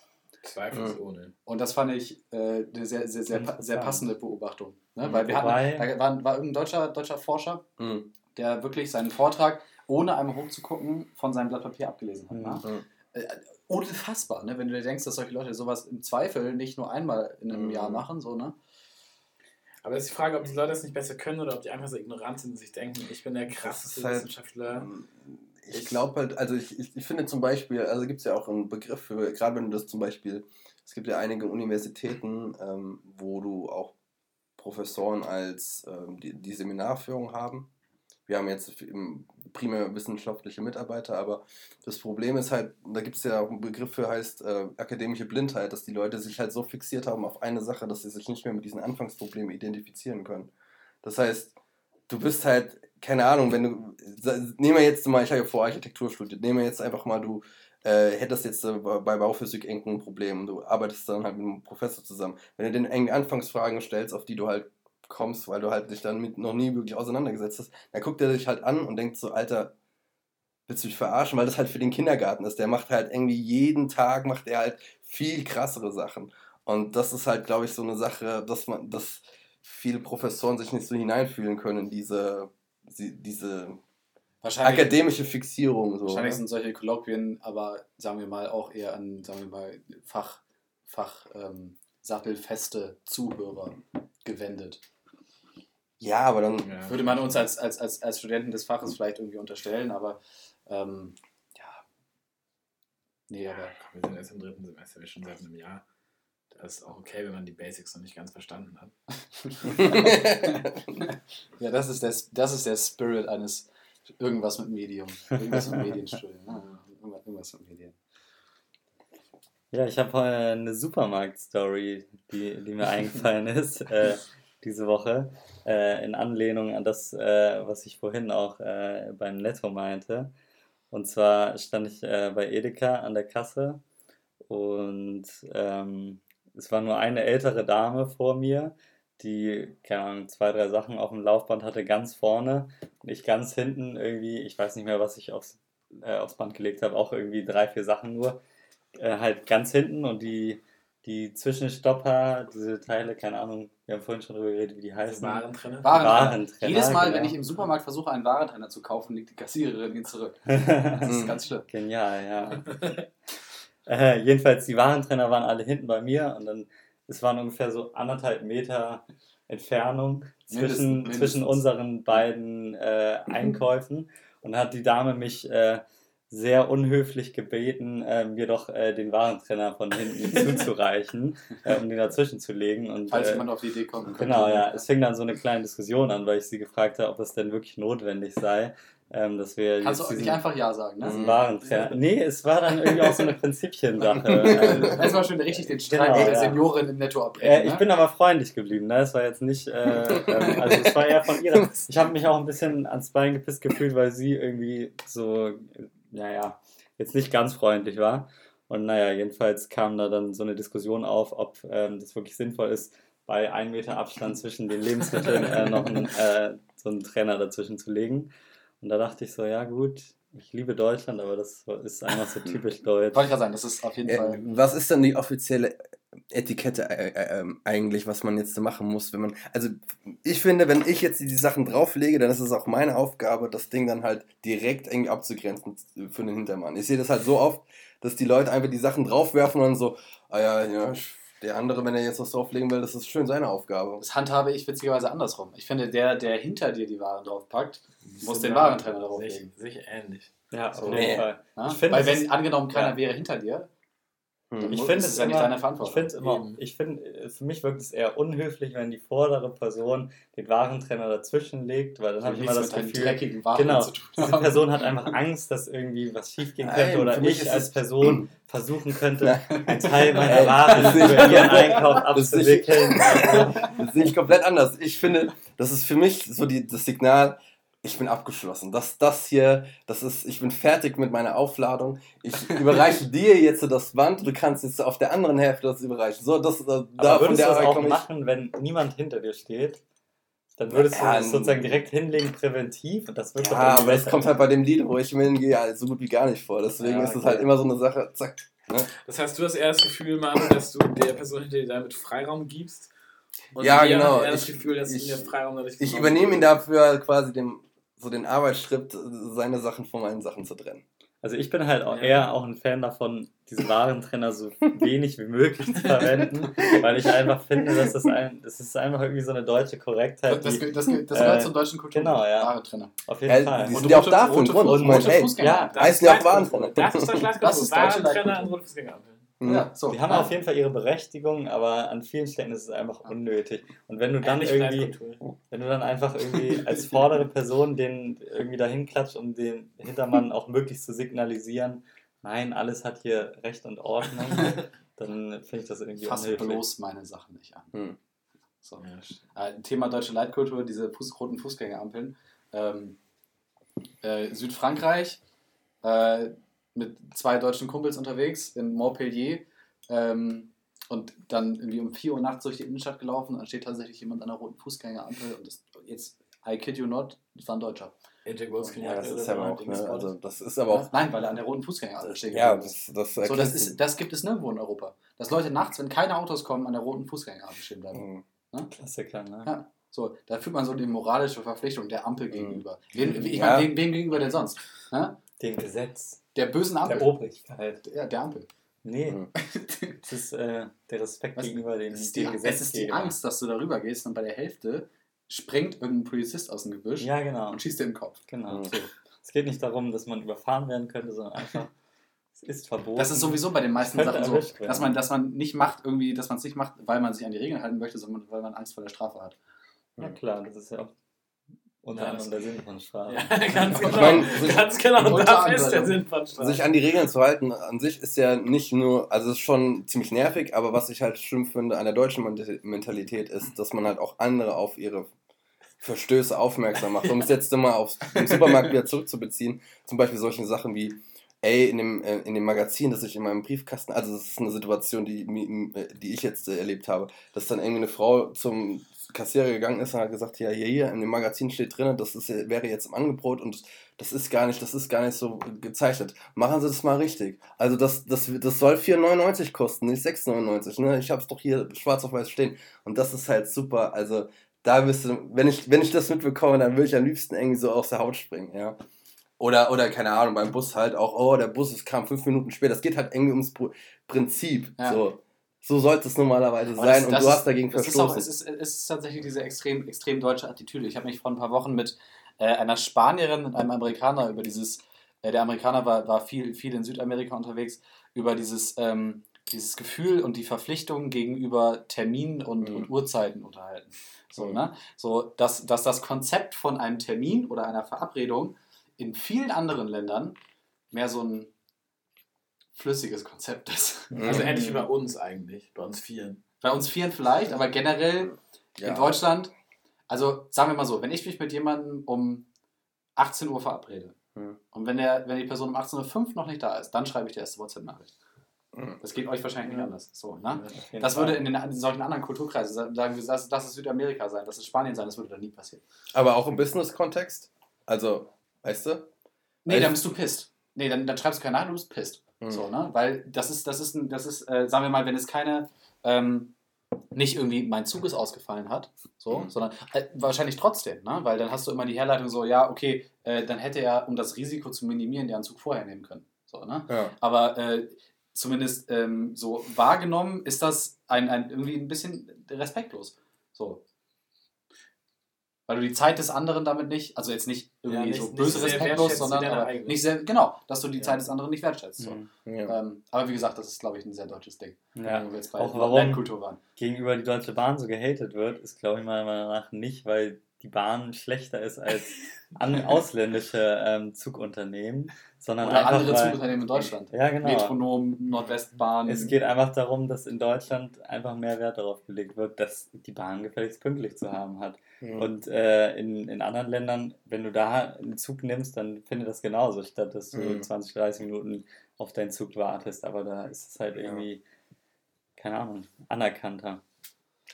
Zweifelsohne. Und das fand ich äh, eine sehr, sehr, sehr, sehr passende Beobachtung. Ne? Weil wir hatten, da war, war irgendein deutscher, deutscher Forscher, mhm. der wirklich seinen Vortrag, ohne einmal hochzugucken, von seinem Blatt Papier abgelesen hat. Ne? Mhm. Äh, unfassbar, ne? wenn du dir denkst, dass solche Leute sowas im Zweifel nicht nur einmal in einem mhm. Jahr machen, so, ne? Aber es ist die Frage, ob die Leute das nicht besser können oder ob die einfach so ignorant sind und sich denken, ich bin der krasseste halt, Wissenschaftler. Ich glaube halt, also ich, ich, ich, finde zum Beispiel, also gibt es ja auch einen Begriff für, gerade wenn du das zum Beispiel, es gibt ja einige Universitäten, ähm, wo du auch Professoren als ähm, die, die Seminarführung haben. Wir haben jetzt primär wissenschaftliche Mitarbeiter, aber das Problem ist halt, da gibt es ja auch einen Begriff für, heißt äh, akademische Blindheit, dass die Leute sich halt so fixiert haben auf eine Sache, dass sie sich nicht mehr mit diesen Anfangsproblemen identifizieren können. Das heißt, du bist halt, keine Ahnung, wenn du, nehmen wir jetzt mal, ich habe ja vor Architektur studiert, nehmen wir jetzt einfach mal, du äh, hättest jetzt äh, bei Bauphysik irgendein Problem du arbeitest dann halt mit einem Professor zusammen. Wenn du den engen Anfangsfragen stellst, auf die du halt kommst, weil du halt dich dann mit noch nie wirklich auseinandergesetzt hast, dann guckt er dich halt an und denkt so, Alter, willst du mich verarschen? Weil das halt für den Kindergarten ist. Der macht halt irgendwie jeden Tag, macht er halt viel krassere Sachen. Und das ist halt, glaube ich, so eine Sache, dass man, dass viele Professoren sich nicht so hineinfühlen können in diese, diese akademische Fixierung. So, wahrscheinlich ne? sind solche Kolloquien, aber sagen wir mal auch eher an, sagen wir mal, Fach, Fach ähm, sattelfeste Zuhörer gewendet. Ja, aber dann. Ja. Würde man uns als, als, als, als Studenten des Faches vielleicht irgendwie unterstellen, aber ähm, ja. Nee, aber. Wir sind erst im dritten Semester, wir schon seit einem Jahr. Das ist auch okay, wenn man die Basics noch nicht ganz verstanden hat. ja, das ist, der, das ist der Spirit eines irgendwas mit Medium. Irgendwas mit Medienstudium. irgendwas mit Medien. Ja, ich habe eine Supermarkt-Story, die, die mir eingefallen ist äh, diese Woche, äh, in Anlehnung an das, äh, was ich vorhin auch äh, beim Netto meinte. Und zwar stand ich äh, bei Edeka an der Kasse und ähm, es war nur eine ältere Dame vor mir, die, keine Ahnung, zwei, drei Sachen auf dem Laufband hatte, ganz vorne und ich ganz hinten irgendwie, ich weiß nicht mehr, was ich aufs, äh, aufs Band gelegt habe, auch irgendwie drei, vier Sachen nur äh, halt ganz hinten und die, die Zwischenstopper, diese Teile, keine Ahnung, wir haben vorhin schon drüber geredet, wie die heißen. Warentrenner. Warentrenner. Warentrenner Jedes Mal, genau. wenn ich im Supermarkt versuche, einen Warentrenner zu kaufen, liegt die Kassiererin ihn zurück. Das ist ganz schlimm. Genial, ja. äh, jedenfalls, die Warentrenner waren alle hinten bei mir und dann, es waren ungefähr so anderthalb Meter Entfernung zwischen, mindestens, zwischen unseren beiden äh, Einkäufen. Und hat die Dame mich äh, sehr unhöflich gebeten, äh, mir doch äh, den Warentrenner von hinten zuzureichen, äh, um den dazwischen zu legen. Und, Falls äh, jemand auf die Idee kommt. Genau, ja. Es fing dann so eine kleine Diskussion an, weil ich sie gefragt habe, ob es denn wirklich notwendig sei, ähm, dass wir Kannst du jetzt nicht einfach Ja sagen, ne? diesen Warentrenner... Nee, es war dann irgendwie auch so eine Prinzipiensache. Ähm, Erstmal schön richtig den Streit Genau, mit der ja. Seniorin im Netto abbrechen. Äh, ich ne? bin aber freundlich geblieben, ne? Es war jetzt nicht, äh, ähm, also es war eher von ihrer. Ich habe mich auch ein bisschen ans Bein gepisst gefühlt, weil sie irgendwie so, naja, jetzt nicht ganz freundlich war. Und naja, jedenfalls kam da dann so eine Diskussion auf, ob ähm, das wirklich sinnvoll ist, bei einem Meter Abstand zwischen den Lebensmitteln äh, noch einen, äh, so einen Trenner dazwischen zu legen. Und da dachte ich so, ja gut, ich liebe Deutschland, aber das ist einfach so typisch deutsch. Wollte ich gerade sagen, das ist auf jeden Äh, Fall. was ist denn die offizielle Etikette äh, äh, ähm, eigentlich, was man jetzt machen muss, wenn man. Also ich finde, wenn ich jetzt die Sachen drauflege, dann ist es auch meine Aufgabe, das Ding dann halt direkt irgendwie abzugrenzen für den Hintermann. Ich sehe das halt so oft, dass die Leute einfach die Sachen draufwerfen und dann so, ah ja, ja, der andere, wenn er jetzt was drauflegen will, das ist schön seine Aufgabe. Das handhabe ich witzigerweise andersrum. Ich finde, der, der hinter dir die Waren draufpackt, muss den Warentrenner Sich, drauflegen. sich ähnlich. Ja, So. auf Nee. jeden Fall. Finde, Weil wenn ist- angenommen keiner ja. wäre hinter dir, Hm. Ich finde das es ist ja nicht immer, deine Verantwortung. Ich finde immer, Eben. ich finde, äh, für mich wirkt es eher unhöflich, wenn die vordere Person den Warentrenner dazwischen legt, weil dann habe ich immer das Gefühl, genau, zu tun diese. Person hat einfach Angst, dass irgendwie was schiefgehen Nein, könnte oder für mich ich als Person versuchen könnte, Nein. einen Teil meiner ich- für ihren Einkauf abzuwickeln. Das sehe ich komplett anders. Ich finde, das ist für mich so die, das Signal, ich bin abgeschlossen. Das, das hier, das ist, ich bin fertig mit meiner Aufladung. Ich überreiche dir jetzt das Band, du kannst jetzt auf der anderen Hälfte das überreichen. So, das, da, Aber würdest du der das auch machen, wenn niemand hinter dir steht? Dann würdest du Ja, das sozusagen direkt hinlegen, präventiv. Und das wird Ja, aber das kommt halt bei dem Lied, wo ich hingehe, halt so gut wie gar nicht vor. Deswegen Ja, ist es okay. halt immer so eine Sache, zack. Ne? Das heißt, du hast eher das Gefühl, Manu, dass du der Person hinter dir damit Freiraum gibst. Und Ja, genau. Hat eher das Ich- Gefühl, dass ich- du Ich übernehme ihn dafür quasi dem, so den Arbeitsschritt, seine Sachen von meinen Sachen zu trennen. Also ich bin halt auch Ja. eher auch ein Fan davon, diese Warentrenner so wenig wie möglich zu verwenden, weil ich einfach finde, dass das ein, das ist einfach irgendwie so eine deutsche Korrektheit, Das, die, das, das, das gehört Äh, zum deutschen Kultur. genau, ja. Warentrenner. auf jeden Ja, Fall. die Und sind ja auch rote- ein rote Grund. Meine, rote ey, Fußgänger. ja, Das heißen ja auch. Warentrenner. Das ist deutsche Leitkultur. Das ist Warentrenner an rote Fußgängerampeln. Mhm. Ja, so. Die haben auf jeden Fall ihre Berechtigung, aber an vielen Stellen ist es einfach unnötig. Und wenn du dann Ehrliche irgendwie, wenn du dann einfach irgendwie als vordere Person den irgendwie dahin klatscht, um den Hintermann auch möglichst zu signalisieren, nein, alles hat hier Recht und Ordnung, dann finde ich das irgendwie Fass unhöflich. bloß meine Sachen nicht an. Hm. So. Ja. Äh, Thema deutsche Leitkultur, diese Fuß, roten Fußgängerampeln. Ähm, äh, Südfrankreich, äh, mit zwei deutschen Kumpels unterwegs in Montpellier. Ähm, und dann irgendwie um 4 Uhr nachts durch die Innenstadt gelaufen und dann steht tatsächlich jemand an der roten Fußgängerampel und das, jetzt, I kid you not, das war ein Deutscher. Ja, das ist aber so, auch, Dings ne, war also das. das ist aber auch, Nein, weil er an der roten Fußgängerampel steht. ja, das, das so, das, ist, das gibt es nirgendwo in Europa. Dass Leute nachts, wenn keine Autos kommen, an der roten Fußgängerampel stehen bleiben. Mhm. Klassiker, ne? Ja. So, da fühlt man so die moralische Verpflichtung der Ampel gegenüber. Wen, ich Ja. meine, wem, wem gegenüber denn sonst? Ne? Dem Gesetz, Der bösen Ampel. der Obrigkeit. Ja, der Ampel. Nee, Mhm. das ist äh, der Respekt Was- gegenüber dem, Es ist, die, dem es ist die. Angst, dass du darüber gehst und bei der Hälfte springt irgendein Polizist aus dem Gebüsch Ja, genau. und schießt dir in den Kopf. genau. Mhm. So. Es geht nicht darum, dass man überfahren werden könnte, sondern einfach, es ist verboten. Das ist sowieso bei den meisten Sachen so, werden. dass man, dass man nicht macht, irgendwie, dass man es nicht macht, weil man sich an die Regeln halten möchte, sondern weil man Angst vor der Strafe hat. Ja klar, das ist ja auch unter Ja, anderem der Sinn von Strafe. Ja, ganz Ich genau. mein, ganz genau. Da ist der anderem. Sinn von Strafe. Sich an die Regeln zu halten an sich ist ja nicht nur, also es ist schon ziemlich nervig, aber was ich halt schlimm finde an der deutschen Ment- Mentalität ist, dass man halt auch andere auf ihre Verstöße aufmerksam macht. Um es jetzt mal aufs im Supermarkt wieder zurückzubeziehen, zum Beispiel solche Sachen wie, ey, in dem, äh, in dem Magazin, das ich in meinem Briefkasten, also das ist eine Situation, die, äh, die ich jetzt äh, erlebt habe, dass dann irgendwie eine Frau zum Kassierer gegangen ist und hat gesagt, ja, hier, hier, in dem Magazin steht drin, das ist, wäre jetzt im Angebot und das ist gar nicht, das ist gar nicht so gezeichnet. Machen Sie das mal richtig. Also das, das, das soll 4,99 kosten, nicht 6,99. Ne? Ich habe es doch hier schwarz auf weiß stehen. Und das ist halt super. Also da bist du, wenn ich, wenn ich das mitbekomme, dann würde ich am liebsten irgendwie so aus der Haut springen, ja. Oder, oder keine Ahnung, beim Bus halt auch, oh, der Bus ist, kam fünf Minuten später. Das geht halt irgendwie ums Pr- Prinzip. Ja. So. so sollte es normalerweise Aber sein das- und das du hast dagegen Es ist, auch, verstoßen. es, ist, es ist tatsächlich diese extrem, extrem deutsche Attitüde. Ich habe mich vor ein paar Wochen mit äh, einer Spanierin und einem Amerikaner über dieses, äh, der Amerikaner war, war viel, viel in Südamerika unterwegs, über dieses, ähm, dieses Gefühl und die Verpflichtung gegenüber Terminen und, Mhm. und Uhrzeiten unterhalten. So, Mhm. ne? so dass, dass das Konzept von einem Termin oder einer Verabredung in vielen anderen Ländern mehr so ein flüssiges Konzept ist. Also ähnlich wie bei uns eigentlich, bei uns vieren. Bei uns Vieren vielleicht, aber generell Ja. in Deutschland, also sagen wir mal so, wenn ich mich mit jemandem um 18 Uhr verabrede Hm. und wenn, der, wenn die Person um 18.05 Uhr noch nicht da ist, dann schreibe ich die erste WhatsApp-Nachricht. Hm. Das geht euch wahrscheinlich nicht anders. So, ne? Das würde in, den, in solchen anderen Kulturkreisen sa- sagen, wir, das, das ist Südamerika sein, das ist Spanien sein, das würde da nie passieren. Aber auch im Business-Kontext? Also, weißt du? Nee, Also- dann bist du pisst. Nee, dann, dann schreibst du keine Nachricht, du bist pisst. Hm. So, ne? Weil das ist, das ist, ein, das ist äh, sagen wir mal, wenn es keine, ähm, nicht irgendwie mein Zug ist ausgefallen hat, so, Mhm. sondern äh, wahrscheinlich trotzdem, ne? Weil dann hast du immer die Herleitung so, ja, okay, äh, dann hätte er, um das Risiko zu minimieren, einen Zug vorher nehmen können. So, ne? Ja. Aber äh, zumindest ähm, so wahrgenommen ist das ein, ein, irgendwie ein bisschen respektlos. So. Weil du die Zeit des anderen damit nicht, also jetzt nicht irgendwie Ja, nicht- so nicht böse respektlos, sondern aber nicht sehr, genau, dass du die Ja. Zeit des anderen nicht wertschätzt. So. Mhm. Ja. Ähm, aber wie gesagt, das ist, glaube ich, ein sehr deutsches Ding. Ja. Wo wir jetzt bei Auch warum- Landkultur waren. gegenüber die Deutsche Bahn so gehatet wird, ist, glaube ich, meiner Meinung nach nicht, weil die Bahn schlechter ist als an, ausländische ähm, Zugunternehmen, sondern Oder einfach andere weil, Zugunternehmen in Deutschland. Ja, genau. Metronom, Nordwestbahn. Es geht einfach darum, dass in Deutschland einfach mehr Wert darauf gelegt wird, dass die Bahn gefälligst pünktlich zu haben hat. Hm. Und äh, in, in anderen Ländern, wenn du da einen Zug nimmst, dann findet das genauso statt, dass du Mhm. 20, 30 Minuten auf deinen Zug wartest. Aber da ist es halt irgendwie, keine Ahnung, anerkannter.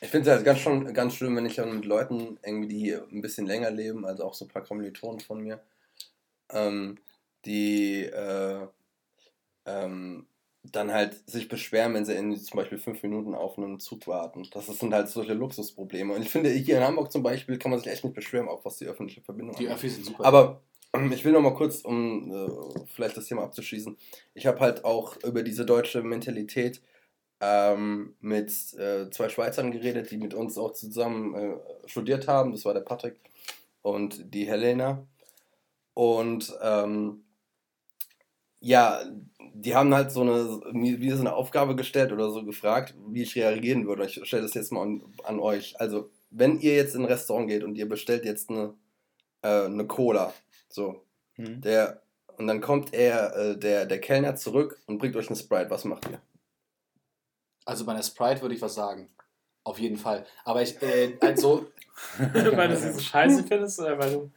Ich finde es halt ganz schon ganz schlimm, wenn ich dann mit Leuten irgendwie, die ein bisschen länger leben, also auch so ein paar Kommilitonen von mir, ähm, die äh, ähm, dann halt sich beschweren, wenn sie in zum Beispiel fünf Minuten auf einen Zug warten. Das sind halt solche Luxusprobleme. Und ich finde, hier in Hamburg zum Beispiel kann man sich echt nicht beschweren, auch was die öffentliche Verbindung die angeht. Öffis sind super. Aber ähm, ich will noch mal kurz, um äh, vielleicht das Thema abzuschließen. Ich habe halt auch über diese deutsche Mentalität ähm, mit äh, zwei Schweizern geredet, die mit uns auch zusammen äh, studiert haben. Das war der Patrick und die Helena. Und ähm, ja, die haben halt so eine, mir so eine Aufgabe gestellt oder so gefragt, wie ich reagieren würde. Ich stelle das jetzt mal an, an euch. Also, wenn ihr jetzt in ein Restaurant geht und ihr bestellt jetzt eine, äh, eine Cola, so, Hm? der, und dann kommt er, äh, der, der Kellner zurück und bringt euch eine Sprite, was macht ihr? Also bei einer Sprite würde ich was sagen. Auf jeden Fall. Aber ich, äh, also, weil du sie so scheiße findest oder weil du.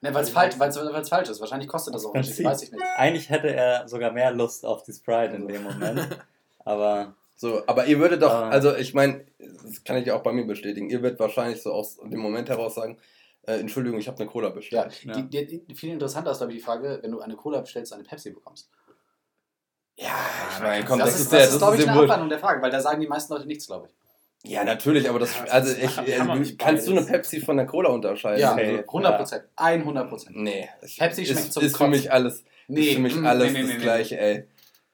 ne, weil es falsch, weil's, weil's falsch ist. Wahrscheinlich kostet das auch nicht, Prinzip. weiß ich nicht. Eigentlich hätte er sogar mehr Lust auf die Sprite in dem Moment. Aber So, aber ihr würdet doch, Ah. also ich meine, das kann ich ja auch bei mir bestätigen, ihr würdet wahrscheinlich so aus dem Moment heraus sagen, äh, Entschuldigung, ich habe eine Cola Ja, bestellt. Ja. Die, die, die, viel interessanter ist, glaube ich, die Frage, wenn du eine Cola bestellst, eine Pepsi bekommst. Ja, ich meine, komm, das, das, ist, ist der, das das ist, glaube ist ich, der eine. Abwandlung der Frage, weil da sagen die meisten Leute nichts, glaube ich. Ja, natürlich, aber das, Ja, das also ist- ich, äh, kannst du eine. Pepsi von der Cola unterscheiden? Ja, also 100 Prozent. 100 Prozent. Nee, ich, Pepsi schmeckt ist, zum ist für mich alles, ist für mich mm, alles nee, nee, das nee, gleiche, ey.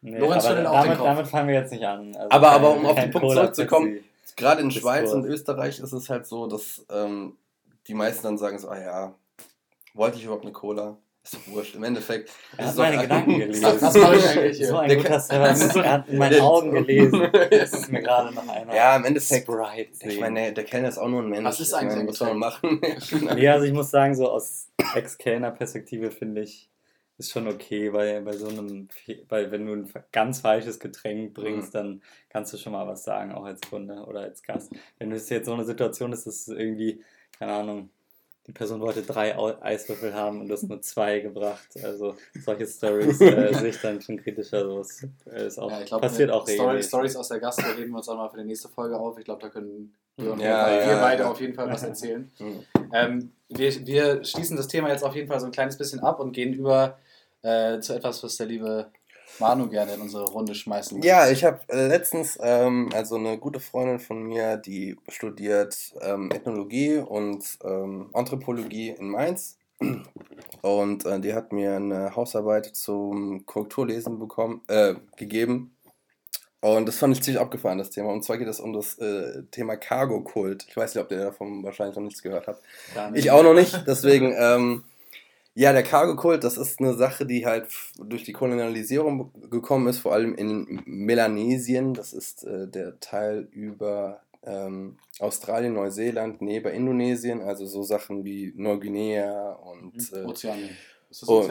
nee, Lorenz aber damit, damit fangen wir jetzt nicht an. Also Aber- aber kein- um auf den Punkt Cola, zurückzukommen, Pepsi. Gerade in. Schweiz und Österreich ist es halt so, dass ähm, die meisten dann sagen so, ah ja, wollte ich überhaupt eine Cola? Ist doch wurscht. Im Endeffekt Er ist hat meine Gedanken gelesen. Was- was mache ich eigentlich hier? So ein Der guter Service. Er hat in meinen Augen gelesen. Das ist mir gerade noch einer. Ja, im Endeffekt, Sprite ich sehen. meine, der Kellner ist auch nur ein Mensch. Was ist Ich eigentlich meine, ein Was soll man machen? Nee, also ich muss sagen, so aus Ex-Kellner-Perspektive finde ich, ist schon okay, weil bei so einem, weil wenn du ein ganz falsches Getränk bringst, Mhm. dann kannst du schon mal was sagen, auch als Kunde oder als Gast. Wenn es jetzt so eine Situation ist, dass es irgendwie, keine Ahnung, die Person wollte drei Eiswürfel haben und du hast nur zwei gebracht. Also solche Stories äh, sehe ich dann schon kritischer. So ist, äh, ist auch, Ja, ich glaube, passiert auch Story, regelmäßig. Stories aus der Gastro heben wir uns auch mal für die nächste Folge auf. Ich glaube, da können wir, Ja, wir beide ja. auf jeden Fall was erzählen. Hm. Ähm, wir, wir schließen das Thema jetzt auf jeden Fall so ein kleines bisschen ab und gehen über äh, zu etwas, was der liebe Manu gerne in unsere Runde schmeißen. Ja, ich habe äh, letztens, ähm, also eine gute Freundin von mir, die studiert ähm, Ethnologie und ähm, Anthropologie in Mainz. Und äh, die hat mir eine Hausarbeit zum Korrekturlesen bekommen, äh, gegeben. Und das fand ich ziemlich abgefahren, das Thema. Und zwar geht es um das äh, Thema Cargo-Kult. Ich weiß nicht, ob ihr davon wahrscheinlich noch nichts gehört habt. Ich auch noch nicht, deswegen ähm, Ja, der Cargo-Kult, das ist eine Sache, die halt durch die Kolonialisierung gekommen ist, vor allem in Melanesien. Das ist äh, der Teil über ähm, Australien, Neuseeland, neben Indonesien, also so Sachen wie Neuguinea und. Mhm. Äh, Ozeanien. Oh,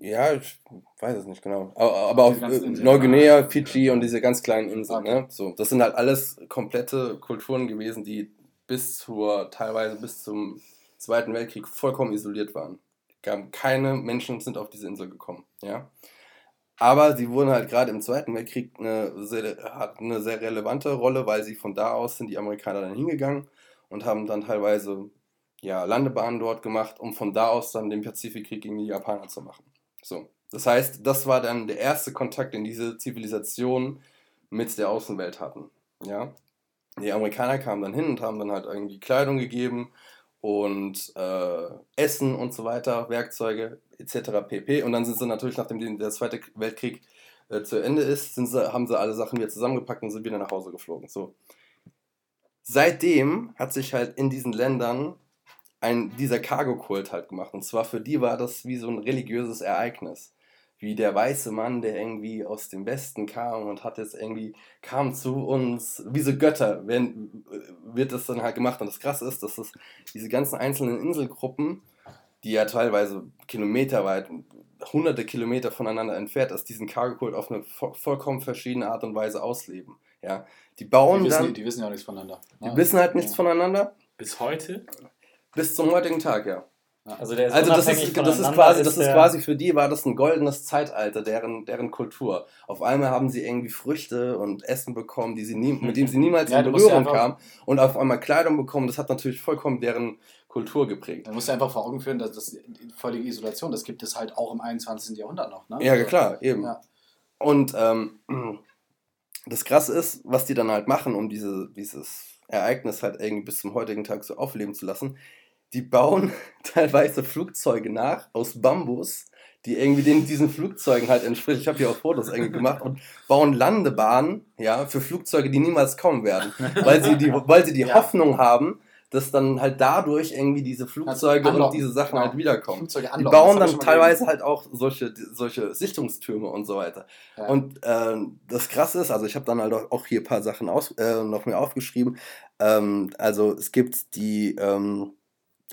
ja, ich weiß es nicht genau. Aber, aber auch äh, Neuguinea, Fidschi und diese ganz kleinen Inseln. Okay. Ne? So, das sind halt alles komplette Kulturen gewesen, die bis zur, teilweise bis zum Zweiten Weltkrieg vollkommen isoliert waren keine Menschen sind auf diese Insel gekommen. Ja? Aber sie wurden halt gerade im Zweiten Weltkrieg eine sehr, hat eine sehr relevante Rolle, weil sie von da aus sind die Amerikaner dann hingegangen und haben dann teilweise ja, Landebahnen dort gemacht, um von da aus dann den Pazifikkrieg gegen die Japaner zu machen. So. Das heißt, das war dann der erste Kontakt, den diese Zivilisation mit der Außenwelt hatten. Ja? Die Amerikaner kamen dann hin und haben dann halt irgendwie Kleidung gegeben und äh, Essen und so weiter, Werkzeuge etc. pp. Und dann sind sie natürlich, nachdem der Zweite Weltkrieg äh, zu Ende ist, sie, haben sie alle Sachen wieder zusammengepackt und sind wieder nach Hause geflogen. So. Seitdem hat sich halt in diesen Ländern ein, dieser Cargo-Kult halt gemacht. Und zwar für die war das wie so ein religiöses Ereignis wie der weiße Mann, der irgendwie aus dem Westen kam und hat jetzt irgendwie, kam zu uns, wie so Götter, werden, wird das dann halt gemacht. Und das Krasse ist, dass es diese ganzen einzelnen Inselgruppen, die ja teilweise kilometerweit, hunderte Kilometer voneinander entfernt ist, diesen Cargo-Kult auf eine vollkommen verschiedene Art und Weise ausleben. Ja, die bauen die wissen, dann... Die wissen ja nichts voneinander. Die ah, wissen halt nichts ja. voneinander. Bis heute? Bis zum heutigen Tag, ja. Also, der ist also das, ist, das ist quasi, das ist quasi für die war das ein goldenes Zeitalter, deren, deren Kultur. Auf einmal haben sie irgendwie Früchte und Essen bekommen, die sie nie, mit denen sie niemals ja, in Berührung kamen und auf einmal Kleidung bekommen. Das hat natürlich vollkommen deren Kultur geprägt. Man muss ja einfach vor Augen führen, dass das völlige Isolation, das gibt es halt auch im 21. Jahrhundert noch. Ne? Ja, klar, eben. Ja. Und ähm, das Krasse ist, was die dann halt machen, um diese, dieses Ereignis halt irgendwie bis zum heutigen Tag so aufleben zu lassen die bauen teilweise Flugzeuge nach aus Bambus, die irgendwie den, diesen Flugzeugen halt entsprechen. Ich habe hier auch Fotos irgendwie gemacht und bauen Landebahnen ja, für Flugzeuge, die niemals kommen werden, weil sie die, weil sie die ja. Hoffnung haben, dass dann halt dadurch irgendwie diese Flugzeuge also und diese Sachen genau. halt wiederkommen. Die bauen dann teilweise halt auch solche, solche Sichtungstürme und so weiter. Ja. Und äh, das Krasse ist, also ich habe dann halt auch hier ein paar Sachen aus, äh, noch mehr aufgeschrieben. Ähm, also es gibt die ähm,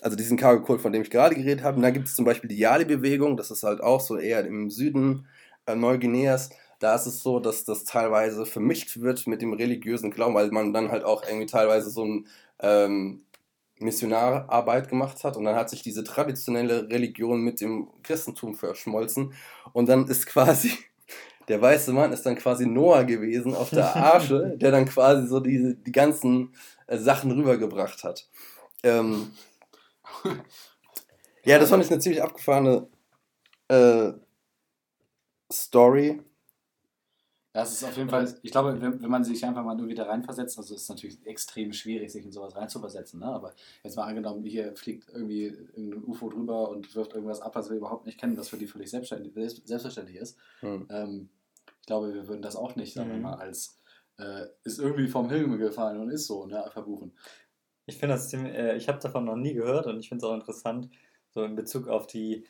also diesen Cargo Code, von dem ich gerade geredet habe. Und da gibt es zum Beispiel die Yali-Bewegung, das ist halt auch so eher im Süden äh, Neuguineas. Da ist es so, dass das teilweise vermischt wird mit dem religiösen Glauben, weil man dann halt auch irgendwie teilweise so ein ähm, Missionararbeit gemacht hat und dann hat sich diese traditionelle Religion mit dem Christentum verschmolzen und dann ist quasi der weiße Mann ist dann quasi Noah gewesen auf der Arche, der dann quasi so diese, die ganzen äh, Sachen rübergebracht hat. Ähm, ja, das fand ich eine ziemlich abgefahrene äh, Story. Das ist auf jeden Fall, ich glaube, wenn, wenn man sich einfach mal nur wieder reinversetzt, also ist es natürlich extrem schwierig, sich in sowas reinzuversetzen, ne? aber jetzt mal angenommen, hier fliegt irgendwie ein UFO drüber und wirft irgendwas ab, was wir überhaupt nicht kennen, was für die völlig selbstverständlich, selbstverständlich ist. Hm. Ähm, ich glaube, wir würden das auch nicht, sagen wir mhm. mal, als äh, ist irgendwie vom Himmel gefallen und ist so, ne, verbuchen. Ich finde das ziemlich, äh, ich habe davon noch nie gehört und ich finde es auch interessant, so in Bezug auf die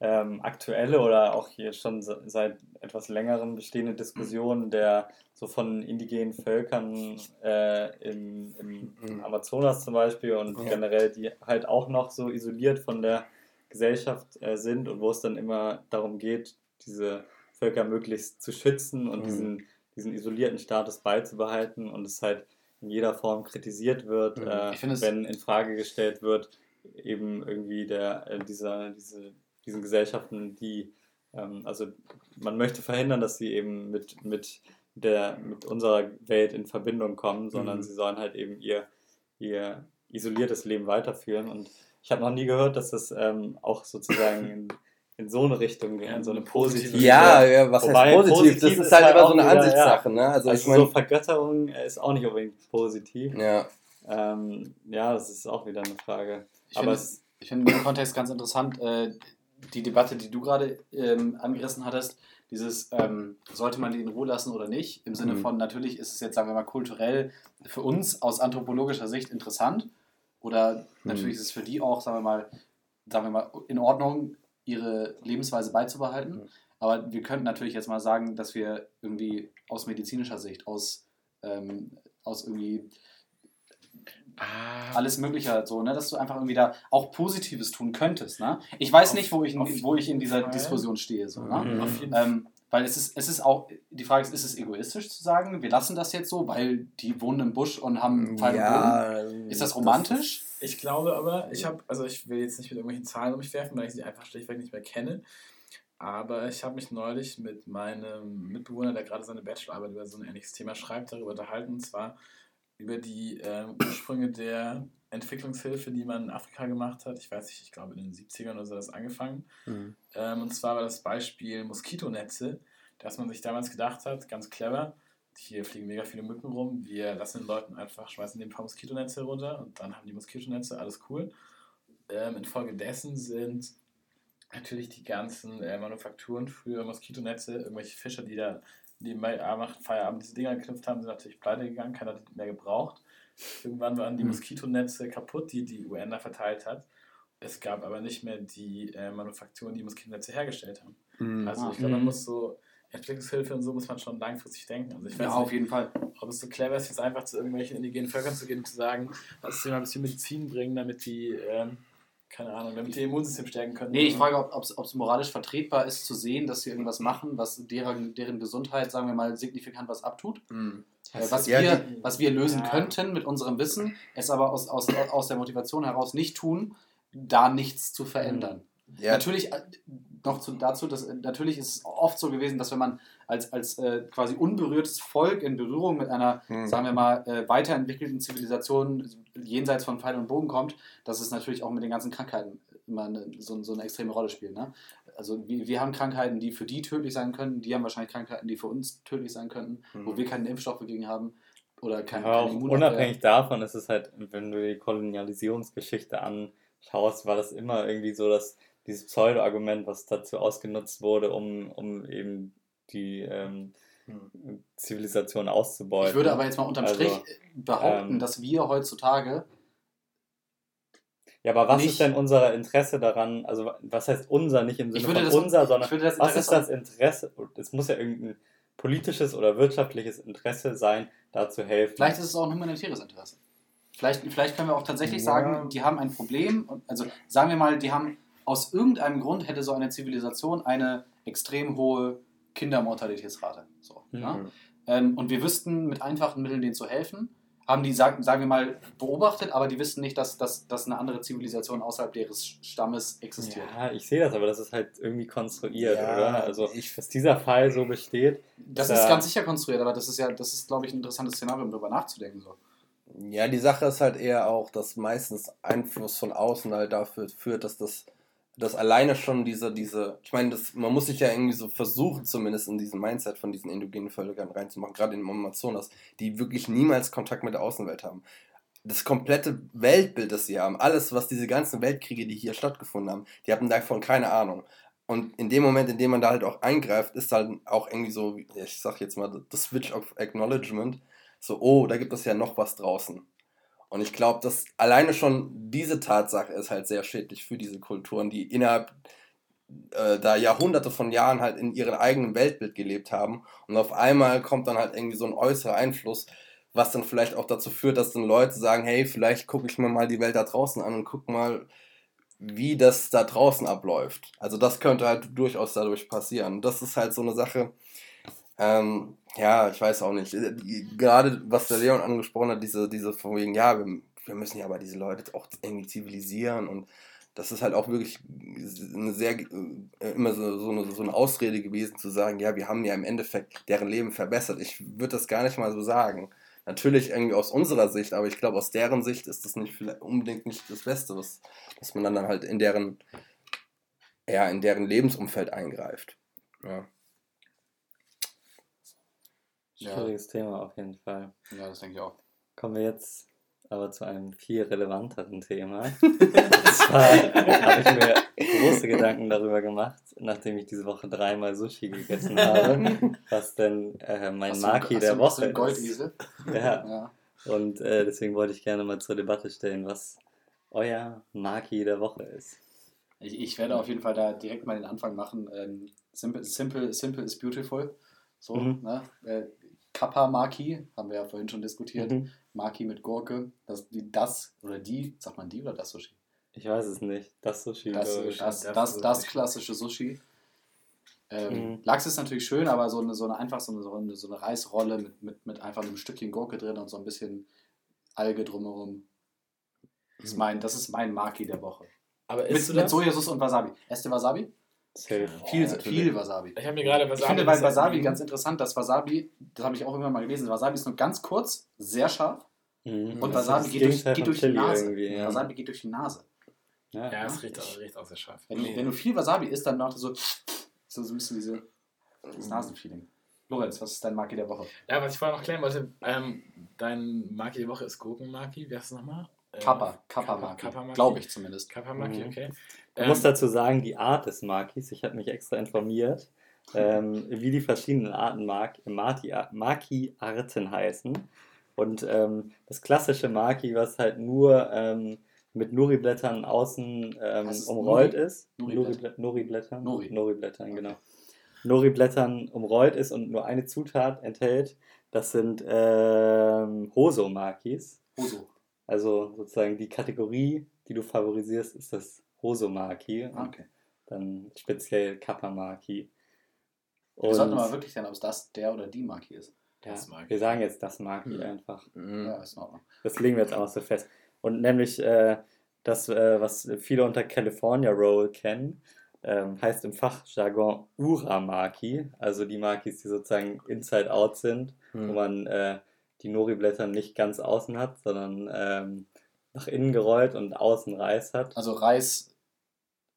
ähm, aktuelle oder auch hier schon seit etwas längerem bestehende Diskussion der so von indigenen Völkern äh, im, im, mhm. Amazonas zum Beispiel und ja. generell, die halt auch noch so isoliert von der Gesellschaft äh, sind und wo es dann immer darum geht, diese Völker möglichst zu schützen und mhm. diesen, diesen isolierten Status beizubehalten und es halt in jeder Form kritisiert wird, mhm. äh, wenn in Frage gestellt wird, eben irgendwie der, äh, dieser, diese, diesen Gesellschaften, die, ähm, also man möchte verhindern, dass sie eben mit, mit, der, mit unserer Welt in Verbindung kommen, sondern mhm. sie sollen halt eben ihr, ihr isoliertes Leben weiterführen. Und ich habe noch nie gehört, dass das ähm, auch sozusagen in so eine Richtung gehen, in so eine positive. Ja, ja was Wobei, heißt positiv? positiv? Das ist halt, halt immer so eine Ansichtssache. Ja. Ne? Also, also ich mein, so Vergötterung ist auch nicht unbedingt positiv. Ja. Ähm, ja, das ist auch wieder eine Frage. Ich Aber finde, ich finde im Kontext ganz interessant, äh, die Debatte, die du gerade ähm, angerissen hattest, dieses, ähm, sollte man die in Ruhe lassen oder nicht, im Sinne mhm. von, natürlich ist es jetzt, sagen wir mal, kulturell für uns aus anthropologischer Sicht interessant oder mhm. natürlich ist es für die auch, sagen wir mal, sagen wir mal, in Ordnung, ihre Lebensweise beizubehalten. Mhm. Aber wir könnten natürlich jetzt mal sagen, dass wir irgendwie aus medizinischer Sicht, aus, ähm, aus irgendwie Ah, alles Mögliche so, ne, dass du einfach irgendwie da auch Positives tun könntest. Ne? Ich weiß Auf- nicht, wo ich, in, wo ich in dieser Fall. Diskussion stehe. So, ne? Mhm. Fall. Ähm, weil es ist, es ist auch, die Frage ist, ist es egoistisch zu sagen, wir lassen das jetzt so, weil die wohnen im Busch und haben Pfeil und Bogen? Ist das romantisch? Ich glaube aber, ich habe, also ich will jetzt nicht mit irgendwelchen Zahlen um mich werfen, weil ich sie einfach schlichtweg nicht mehr kenne. Aber ich habe mich neulich mit meinem Mitbewohner, der gerade seine Bachelorarbeit über so ein ähnliches Thema schreibt, darüber unterhalten, und zwar über die ähm, Ursprünge der Entwicklungshilfe, die man in Afrika gemacht hat. Ich weiß nicht, ich glaube in den 70ern oder so hat das angefangen. Mhm. Ähm, und zwar war das Beispiel Moskitonetze, dass man sich damals gedacht hat, ganz clever, hier fliegen mega viele Mücken rum, wir lassen den Leuten einfach, schmeißen den ein paar Moskitonetze runter und dann haben die Moskitonetze, alles cool. Ähm, infolgedessen sind natürlich die ganzen äh, Manufakturen für Moskitonetze, irgendwelche Fischer, die da nebenbei nach Feierabend diese Dinger geknüpft haben, sind natürlich pleite gegangen, keiner hat die mehr gebraucht. Irgendwann waren die Hm. Moskitonetze kaputt, die die UN da verteilt hat. Es gab aber nicht mehr die äh, Manufakturen, die Moskitonetze hergestellt haben. Mhm. Also Ah. ich glaube, man Mhm. muss so, Entwicklungshilfe und so muss man schon langfristig denken. Also ich weiß Ja, auf nicht, jeden Fall. ob es so clever ist, jetzt einfach zu irgendwelchen indigenen Völkern zu gehen und zu sagen, lass dir mal ein bisschen Medizin bringen, damit die, ähm, keine Ahnung, damit die ihr Immunsystem stärken können. Nee, ich frage, ob es moralisch vertretbar ist, zu sehen, dass sie irgendwas machen, was deren, deren Gesundheit, sagen wir mal, signifikant was abtut. Mhm. Was, Ja, wir, die- was wir lösen Ja. könnten mit unserem Wissen, es aber aus, aus, aus der Motivation heraus nicht tun, da nichts zu verändern. Ja, Natürlich, äh, noch zu, dazu, dass, äh, natürlich ist es oft so gewesen, dass wenn man als, als äh, quasi unberührtes Volk in Berührung mit einer, Mhm. sagen wir mal, äh, weiterentwickelten Zivilisation jenseits von Pfeil und Bogen kommt, dass es natürlich auch mit den ganzen Krankheiten immer eine, so, so eine extreme Rolle spielt. Ne? Also wir, wir haben Krankheiten, die für die tödlich sein können, die haben wahrscheinlich Krankheiten, die für uns tödlich sein könnten, wo Mhm. wir keinen Impfstoff gegen haben oder kein, Aber auch keine unabhängig davon ist es halt, wenn du die Kolonialisierungsgeschichte anschaust, war das immer irgendwie so, dass dieses Pseudo-Argument, was dazu ausgenutzt wurde, um, um eben die ähm, Mhm. Zivilisation auszubeuten. Ich würde aber jetzt mal unterm Also, Strich behaupten, ähm, dass wir heutzutage Ja, aber was nicht- ist denn unser Interesse daran? Also, was heißt unser? Nicht im Sinne von das- unser, sondern was ist das Interesse? Es muss ja irgendein politisches oder wirtschaftliches Interesse sein, da zu helfen. Vielleicht ist es auch ein humanitäres Interesse. Vielleicht, vielleicht können wir auch tatsächlich Ja. sagen, die haben ein Problem. Also sagen wir mal, die haben aus irgendeinem Grund hätte so eine Zivilisation eine extrem hohe Kindermortalitätsrate. So, Mhm. ja? ähm, und wir wüssten mit einfachen Mitteln denen zu helfen. Haben die, sagen, sagen wir mal, beobachtet, aber die wissen nicht, dass, dass, dass eine andere Zivilisation außerhalb ihres Stammes existiert. Ja, ich sehe das, aber das ist halt irgendwie konstruiert, Ja, oder? Also, ich- dass dieser Fall so besteht. Das Ja. ist ganz sicher konstruiert, aber das ist ja, das ist, glaube ich, ein interessantes Szenario, um darüber nachzudenken. So. Ja, die Sache ist halt eher auch, dass meistens Einfluss von außen halt dafür führt, dass das, das alleine schon diese, diese, ich meine, das, man muss sich ja irgendwie so versuchen, zumindest in diesen Mindset von diesen indogenen Völkern reinzumachen, gerade in Amazonas, die wirklich niemals Kontakt mit der Außenwelt haben. Das komplette Weltbild, das sie haben, alles, was diese ganzen Weltkriege, die hier stattgefunden haben, die hatten davon keine Ahnung. Und in dem Moment, in dem man da halt auch eingreift, ist halt auch irgendwie so, ich sag jetzt mal, the switch of acknowledgement, so, oh, da gibt es ja noch was draußen. Und ich glaube, dass alleine schon diese Tatsache ist halt sehr schädlich für diese Kulturen, die innerhalb äh, da Jahrhunderte von Jahren halt in ihrem eigenen Weltbild gelebt haben. Und auf einmal kommt dann halt irgendwie so ein äußerer Einfluss, was dann vielleicht auch dazu führt, dass dann Leute sagen, hey, vielleicht gucke ich mir mal die Welt da draußen an und guck mal, wie das da draußen abläuft. Also das könnte halt durchaus dadurch passieren. Das ist halt so eine Sache, ähm, ja, ich weiß auch nicht. Äh, die- Gerade was der Leon angesprochen hat, diese, diese von wegen, ja, wir, wir müssen ja aber diese Leute auch irgendwie zivilisieren und das ist halt auch wirklich eine sehr, äh, immer so, so, eine, so eine Ausrede gewesen zu sagen, ja, wir haben ja im Endeffekt deren Leben verbessert. Ich würde das gar nicht mal so sagen. Natürlich irgendwie aus unserer Sicht, aber ich glaube, aus deren Sicht ist das nicht vielleicht unbedingt nicht das Beste, was, was man dann halt in deren, ja, in deren Lebensumfeld eingreift. Ja. Ja. Schwieriges Thema auf jeden Fall. Ja, das denke ich auch. Kommen wir jetzt aber zu einem viel relevanteren Thema. Und zwar habe ich mir große Gedanken darüber gemacht, nachdem ich diese Woche dreimal Sushi gegessen habe, was denn äh, mein Hast du- Maki hast der du- hast du Woche einen Goldesel? ist. Ja, Ja. und äh, deswegen wollte ich gerne mal zur Debatte stellen, was euer Maki der Woche ist. Ich, ich werde auf jeden Fall da direkt mal den Anfang machen. Ähm, simple, simple, simple is beautiful. So, Mhm. ne? Äh, Kappa Maki, haben wir ja vorhin schon diskutiert. Mhm. Maki mit Gurke. Das, die, das oder die, sagt man die oder das Sushi? Ich weiß es nicht. Das Sushi. Das, das, das das, das, klassische Sushi. Ähm, Mhm. Lachs ist natürlich schön, aber so eine, so eine einfach so eine, so eine, so eine Reisrolle mit, mit, mit einfach einem Stückchen Gurke drin und so ein bisschen Alge drumherum. Das ist mein, das ist mein Maki der Woche. Aber Mit, mit? Sojasauce und Wasabi. Esst ihr Wasabi? Safe. Viel, viel Wasabi. Ich habe mir gerade Ich finde bei Wasabi ganz interessant, dass Wasabi, das habe ich auch immer mal gelesen, Wasabi ist nur ganz kurz, sehr scharf Mhm. und ist Wasabi geht durch, geht durch die Nase. ja. Wasabi geht durch die Nase. Ja. Ja, es riecht auch, riecht auch sehr scharf. Wenn, du- wenn du viel Wasabi isst, dann macht es so, so ein bisschen diese, dieses Nasenfeeling. Lorenz, was ist dein Maki der Woche? Ja, was ich vorher noch klären wollte, ähm, dein Maki die Woche ist Gurkenmaki. Wie heißt es nochmal? Äh, Kappa, Kappa Kappa- Maki. Kappa Maki. Glaube ich zumindest. Kappa Maki, Mhm. okay. Ähm, muss dazu sagen, die Art des Makis, ich habe mich extra informiert, ähm, wie die verschiedenen Arten Mak Maki- Maki-Arten heißen. Und ähm, das klassische Maki, was halt nur ähm, mit Nori-Blättern außen ähm, umrollt Nori? ist. Nori-Blätter? Nori-Blätter. Nori. Nori-Blättern, genau. Nori-Blättern umrollt ist und nur eine Zutat enthält, das sind ähm, Hoso-Makis. Hoso. Also sozusagen die Kategorie, die du favorisierst, ist das Hosomaki. Ah, Okay. dann speziell Kappa-Maki. Wir sollten aber wirklich sein, ob es das, der oder die Maki ist. ja, Das Maki. wir sagen jetzt das Maki Mhm. einfach. Mhm. Ja, ist in Ordnung. Das legen wir jetzt auch so fest. Und nämlich äh, das, äh, was viele unter California Roll kennen, ähm, heißt im Fachjargon Uramaki, also die Makis, die sozusagen inside out sind, wo Mhm. man äh, die Nori-Blätter nicht ganz außen hat, sondern ähm, nach innen gerollt und außen Reis hat. Also Reis,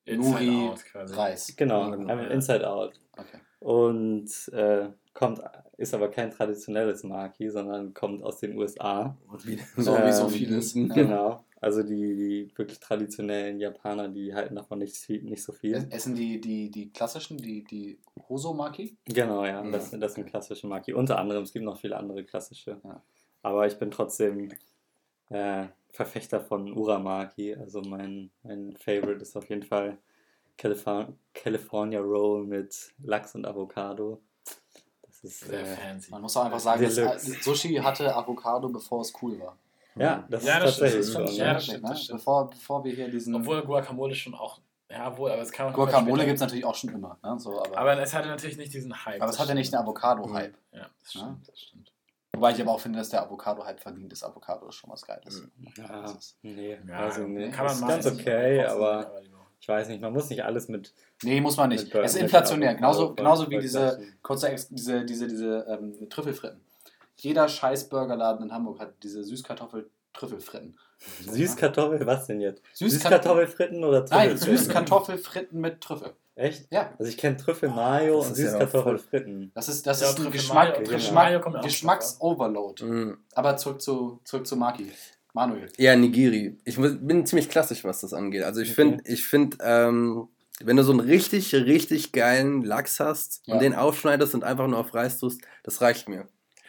Inside Nuri, Out quasi. Reis. Genau, genau, einfach ja. inside out. Okay. Und äh, kommt, ist aber kein traditionelles Maki, sondern kommt aus den USA. Wie- So wie so Ähm, vieles. Genau. Also die, die wirklich traditionellen Japaner, die halten davon nicht, viel- nicht so viel. Essen die, die, die klassischen, die, die Hoso-Maki? Genau, ja, Ja. das, das sind klassische Maki. Unter anderem, es gibt noch viele andere klassische. Ja. Aber ich bin trotzdem äh, Verfechter von Uramaki. Also mein, mein Favorite ist auf jeden Fall Californ California Roll mit Lachs und Avocado. Das ist Sehr äh, fancy. Man muss auch einfach sagen, dass äh, Sushi hatte Avocado, bevor es cool war. ja, das Ja, ist das stimmt, tatsächlich stimmt, ja. ja, das stimmt, das stimmt. Bevor, bevor wir hier diesen. Obwohl Guacamole schon auch. Ja, wohl, aber es kann auch Guacamole gibt es natürlich auch schon immer. Ne? So, aber, aber, Aber es hatte natürlich nicht diesen Hype. es hat ja nicht einen Avocado-Hype. Ja, das stimmt, das stimmt. Wobei ich aber auch finde, dass der Avocado-Hype verdient ist. Avocado ist schon was Geiles. Ja, Das ist- nee, Ja, also nee. kann man ist ganz okay, aber die- ich weiß nicht, man muss nicht alles mit Nee, muss man nicht. Es ist inflationär. Avocado Genauso, genauso wie diese, gleichen. kurze Ex diese, diese, diese ähm, Trüffelfritten. Jeder scheiß Burgerladen in Hamburg hat diese Süßkartoffel-Trüffelfritten. Süßkartoffel, was denn jetzt? Süßkart- Süßkartoffelfritten oder Nein, Trüffelfritten? Süßkartoffelfritten mit Trüffel. Echt? Ja. Also ich kenne Trüffel Mayo und ist ja Süßkartoffelfritten. Das ist, das Ja, ist ein Trüffel Geschmack, Mayo- Geschmack, auch Geschmacks-Overload. Mhm. Aber zurück zu, zurück zu Maki. Manuel. Ja, Nigiri. Ich bin ziemlich klassisch, was das angeht. Also ich Okay. finde, ich finde, ähm, wenn du so einen richtig, richtig geilen Lachs hast Ja. und den aufschneidest und einfach nur auf Reis tust, das reicht mir.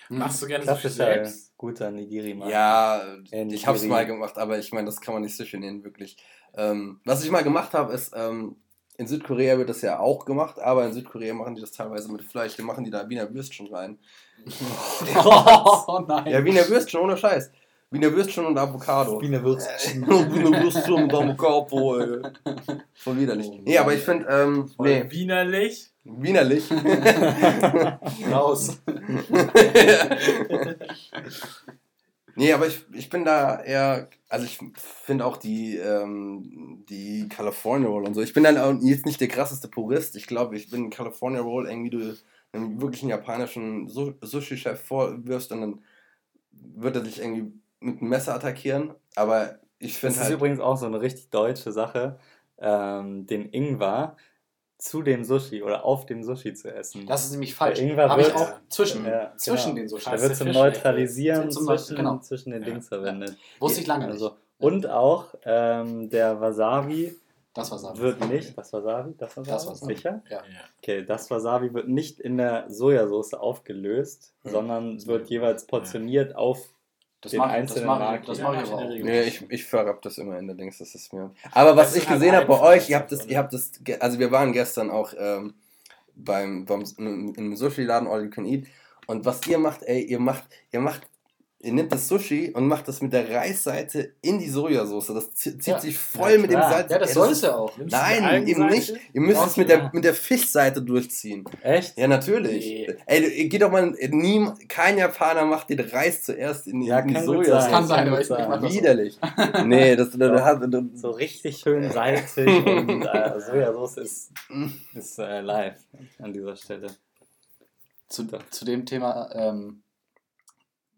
Machst du gerne so viel Klassischer selbst? guter Nigiri -Mann. Ja, Äh, ich hab's Nigiri. mal gemacht, aber ich meine, das kann man nicht Sushi nennen, wirklich. Ähm, was ich mal gemacht habe, ist, ähm, in Südkorea wird das ja auch gemacht, aber in Südkorea machen die das teilweise mit Fleisch. Die machen die da Wiener Würstchen rein. oh nein. Ja, Wiener Würstchen, ohne Scheiß. Wiener Würstchen und Avocado. Wie eine Würstchen. Wiener Würstchen und Avocado, ey. Voll widerlich. Nee, aber ich finde, ähm, nee, Wienerlich. wienerlich. Raus. Nee, aber ich, ich bin da eher, also ich finde auch die, ähm, die California Roll und so. Ich bin dann auch jetzt nicht der krasseste Purist. Ich glaube, ich bin California Roll irgendwie du einem wirklichen japanischen Su- Sushi-Chef vorwirfst und dann wird er dich irgendwie mit einem Messer attackieren. Aber ich Das finde ist halt. übrigens auch so eine richtig deutsche Sache, ähm, den Ingwer zu dem Sushi oder auf dem Sushi zu essen. Das ist nämlich falsch. Habe ich auch zwischen, Ja, zwischen genau. den Der Scheiße, wird zum Fisch Neutralisieren Zum- zwischen, genau. zwischen den Ja. Dings verwendet. Wusste ich lange Also, nicht. und auch ähm, der Wasabi Das war Sabi. wird nicht, das Wasabi, das Wasabi, Das Wasabi. sicher? Ja. Okay, das Wasabi wird nicht in der Sojasauce aufgelöst, Hm. sondern wird jeweils portioniert auf Das den mach- das einzelnen mach ich- das mach ich ich aber auch. Nee, ich, ich verrapp das immer in der Dings, das ist mir. Aber was Das ich gesehen habe bei euch, ihr habt das, ihr habt das, also wir waren gestern auch ähm, beim, beim im Sushi-Laden All You Can Eat und was ihr macht, ey, ihr macht, ihr macht, ihr nehmt das Sushi und macht das mit der Reisseite in die Sojasauce. Das zi- zieht Ja. sich voll Ja, mit dem. Salz. Ja, das soll es ja auch. Nimmst Nein, eben Algenseite? nicht. Ihr müsst Doch, es mit ja. der, mit der Fischseite durchziehen. Echt? Ja, natürlich. Nee. Ey, geht doch mal, nie, kein Japaner macht den Reis zuerst in die, Ja, in die Sojasauce. sein. Kann sein, aber ich- sein. das. Widerlich. nee, das, das, das, das, So richtig schön salzig und äh, Sojasauce ist, ist äh, live an dieser Stelle. Zu, zu dem Thema ähm,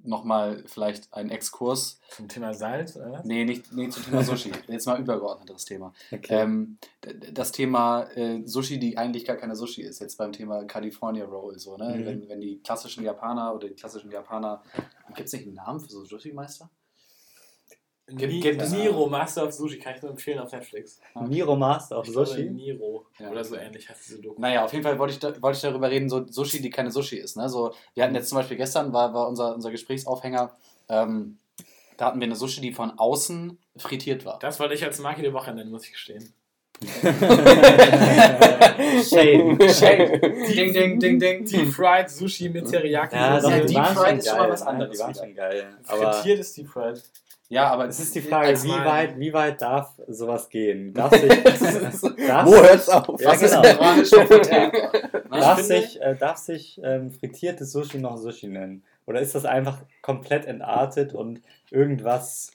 nochmal vielleicht ein Exkurs. Zum Thema Salz, oder? Nee, nicht nee, zum Thema Sushi. Jetzt mal übergeordneteres Thema. Okay. Ähm, das Thema äh, Sushi, die eigentlich gar keine Sushi ist, jetzt beim Thema California Roll, so, ne? Mhm. Wenn, wenn die klassischen Japaner oder die klassischen Japaner, gibt es nicht einen Namen für so Sushi-Meister? Gibt- gibt es- Niro, Master of Sushi, kann ich nur empfehlen auf Netflix. Niro Master of Sushi. Niro Ja. oder so ähnlich heißt diese Doku. Naja, auf jeden Fall wollte ich, da, wollte ich darüber reden, so Sushi, die keine Sushi ist. Ne? So, wir hatten jetzt zum Beispiel gestern, war, war unser, unser Gesprächsaufhänger, ähm, da hatten wir eine Sushi, die von außen frittiert war. Das wollte ich als Marke der Woche nennen, muss ich gestehen. Shame. Shame. ding, ding, ding, ding. Deep Fried Sushi mit Teriyaki. Ja, doch, Deep Fried ist schon mal was anderes Die waren schon geil. Frittiert ist Deep Fried. Ja, aber es ist die Frage, als wie weit, wie weit darf sowas gehen? Darf sich, darf, Wo hört's auf? Ja, ist genau. darf, sich, äh, darf sich ähm, frittiertes Sushi noch Sushi nennen? Oder ist das einfach komplett entartet und irgendwas,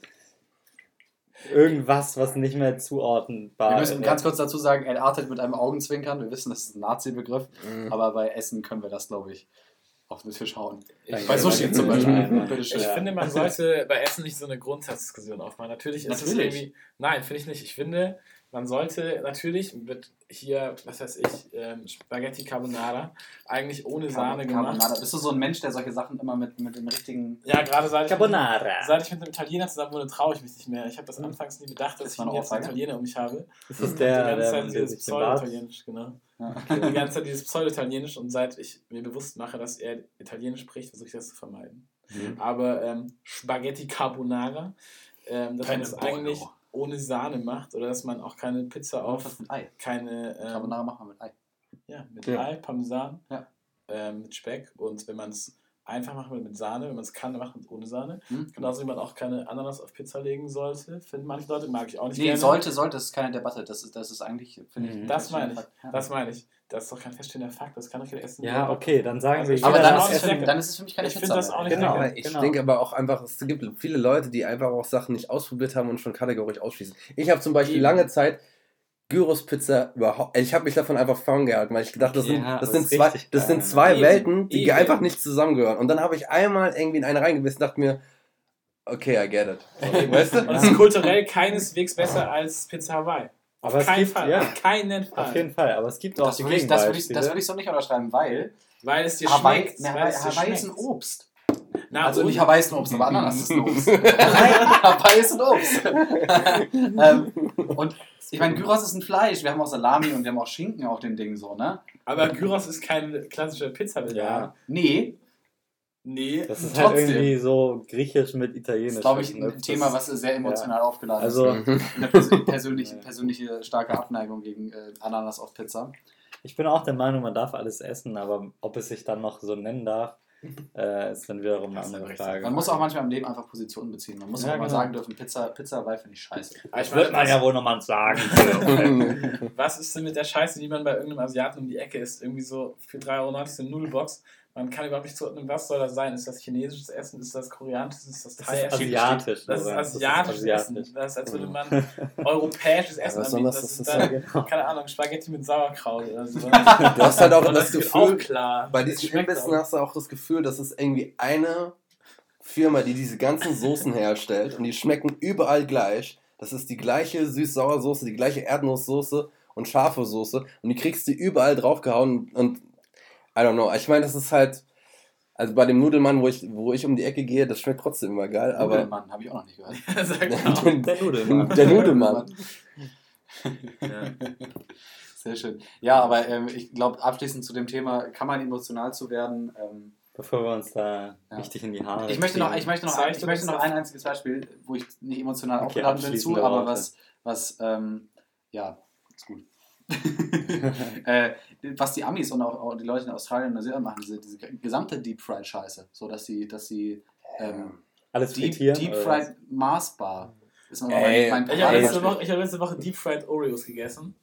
irgendwas, was nicht mehr zuordnenbar Wir müssen ist? ganz kurz dazu sagen, entartet mit einem Augenzwinkern. Wir wissen, das ist ein Nazi-Begriff, Mhm. aber bei Essen können wir das, glaube ich, auf den Tisch hauen. Danke. Bei Sushi zum. Beispiel. Ich Ja. finde, man sollte bei Essen nicht so eine Grundsatzdiskussion aufmachen. Natürlich ist Natürlich. es irgendwie. Nein, finde ich nicht. Ich finde, man sollte natürlich mit hier, was weiß ich, ähm, Spaghetti Carbonara eigentlich ohne Sahne gemacht. Carbonara. Bist du so ein Mensch, der solche Sachen immer mit, mit dem richtigen. Ja, gerade seit ich, Carbonara. seit ich mit einem Italiener zusammen wohne, traue ich mich nicht mehr. Ich habe das anfangs nie gedacht, dass Das ich jetzt einen? Italiener um mich habe. Ist das die der, ganze der, Zeit der dieses. Pseudo-Italienisch, genau. Ja. Die ganze Zeit dieses Pseudo-Italienisch und seit ich mir bewusst mache, dass er Italienisch spricht, versuche ich das zu vermeiden. Mhm. Aber ähm, Spaghetti Carbonara, ähm, man Keine das Bollo. eigentlich ohne Sahne macht oder dass man auch keine Pizza Auf auf mit Ei. keine ähm, Carbonara machen wir mit Ei. ja, mit Ja. Ei, Parmesan, Ja. ähm, mit Speck und wenn man es einfach machen mit Sahne, wenn man es kann, dann macht man es ohne Sahne. Hm? Genauso wie man auch keine Ananas auf Pizza legen sollte, finden manche Leute, mag ich auch nicht Nee, gerne. sollte, sollte, das ist keine Debatte. Das ist, das ist eigentlich, finde ich. Mhm. ein Das meine ich. Fakt. Ja. Das meine ich. Das ist doch kein feststehender Fakt, das kann doch jeder essen. Ja, okay, dann sagen wir Also ich aber dann ist, auch es nicht für, dann ist es für mich keine Ich Pizza. finde das auch nicht Genau. lecker. Ich genau. denke aber auch einfach, es gibt viele Leute, die einfach auch Sachen nicht ausprobiert haben und schon kategorisch ausschließen. Ich habe zum Beispiel Eben. lange Zeit Gyros-Pizza überhaupt, ich habe mich davon einfach ferngehalten, weil ich gedacht, das sind, Ja, das das sind zwei, das sind zwei Eben. Welten, die Eben. einfach nicht zusammengehören. Und dann habe ich einmal irgendwie in eine reingebissen und dachte mir, okay, I get it. Weißt Und du? es ist kulturell keineswegs besser als Pizza Hawaii. Auf Aber keinen gibt- Fall. ja. Auf keinen Fall. Auf jeden Fall, aber es gibt auch Das die würde ich, das würde ich, das würde ich so nicht unterschreiben, weil Weil es dir Hawaii, schmeckt. ne, weil es dir Hawaii ist ein schmeckt. Obst. Na, also und- nicht Hawaii ist ein Obst, aber Ananas ist ein Obst. Hawaii ist ein Obst. ähm, und ich meine, Gyros ist ein Fleisch. Wir haben auch Salami und wir haben auch Schinken auf dem Ding so, ne? Aber Gyros ist keine klassische pizza Ja. Nee, Nee. Das ist halt Trotzdem. irgendwie so griechisch mit italienisch. das ist, glaube ich, ein verknüpft. Thema, was sehr emotional aufgeladen Also, ist. Eine persö- persönliche, persönliche starke Abneigung gegen äh, Ananas auf Pizza. ich bin auch der Meinung, man darf alles essen, aber ob es sich dann noch so nennen darf, äh, ist dann wiederum eine andere. Frage. Man muss auch manchmal im Leben einfach Positionen beziehen. Man muss Ja, auch mal genau. sagen dürfen, Pizza, Pizza Hawaii finde ich scheiße. Aber ich das wird meine, man ja wohl nochmal sagen. was ist denn mit der Scheiße, die man bei irgendeinem Asiaten um die Ecke isst? Irgendwie so für 3,90 Euro eine Nudelbox. Man kann überhaupt nicht zuordnen, was soll das sein? Ist das chinesisches Essen? Ist das koreanisches? Ist das Das Thai ist Essen? asiatisch. Das ist asiatisches Essen. asiatisch. Das ist, als würde man europäisches Ja, Essen was soll anbieten. das? Das Das ist ist dann, Ja, genau. keine Ahnung, Spaghetti mit Sauerkraut oder so. Du hast halt auch das wird Gefühl, auch klar. bei Das diesen auch. hast du auch das Gefühl, dass es irgendwie eine Firma, die diese ganzen Soßen herstellt und die schmecken überall gleich. Das ist die gleiche süß-sauer-Soße, die gleiche Erdnusssoße und scharfe Soße und die kriegst du überall draufgehauen und I don't know. Ich meine, das ist halt, also bei dem Nudelmann, wo ich, wo ich um die Ecke gehe, das schmeckt trotzdem immer geil, aber Nudelmann, habe ich auch noch nicht gehört. Sag mal. Der Nudelmann. der Nudelmann. Ja. Sehr schön. Ja, aber ähm, ich glaube, abschließend zu dem Thema, kann man emotional zu werden, ähm, Bevor wir uns da Ja. richtig in die Haare Ich möchte noch, ich möchte noch, ein, ich möchte noch ein einziges Beispiel, wo ich nicht emotional Okay, aufgeladen bin zu, aber was, was, ähm, ja, ist gut. äh, was die Amis und auch, auch die Leute in Australien und Neuseeland machen, diese, diese gesamte Deep Fried Scheiße, so dass sie, dass sie ähm, Alles Deep, frittieren. Deep Fried Mars Bar ist mein, mein Ich habe letzte. Woche- ich hab letzte Woche Deep Fried Oreos gegessen.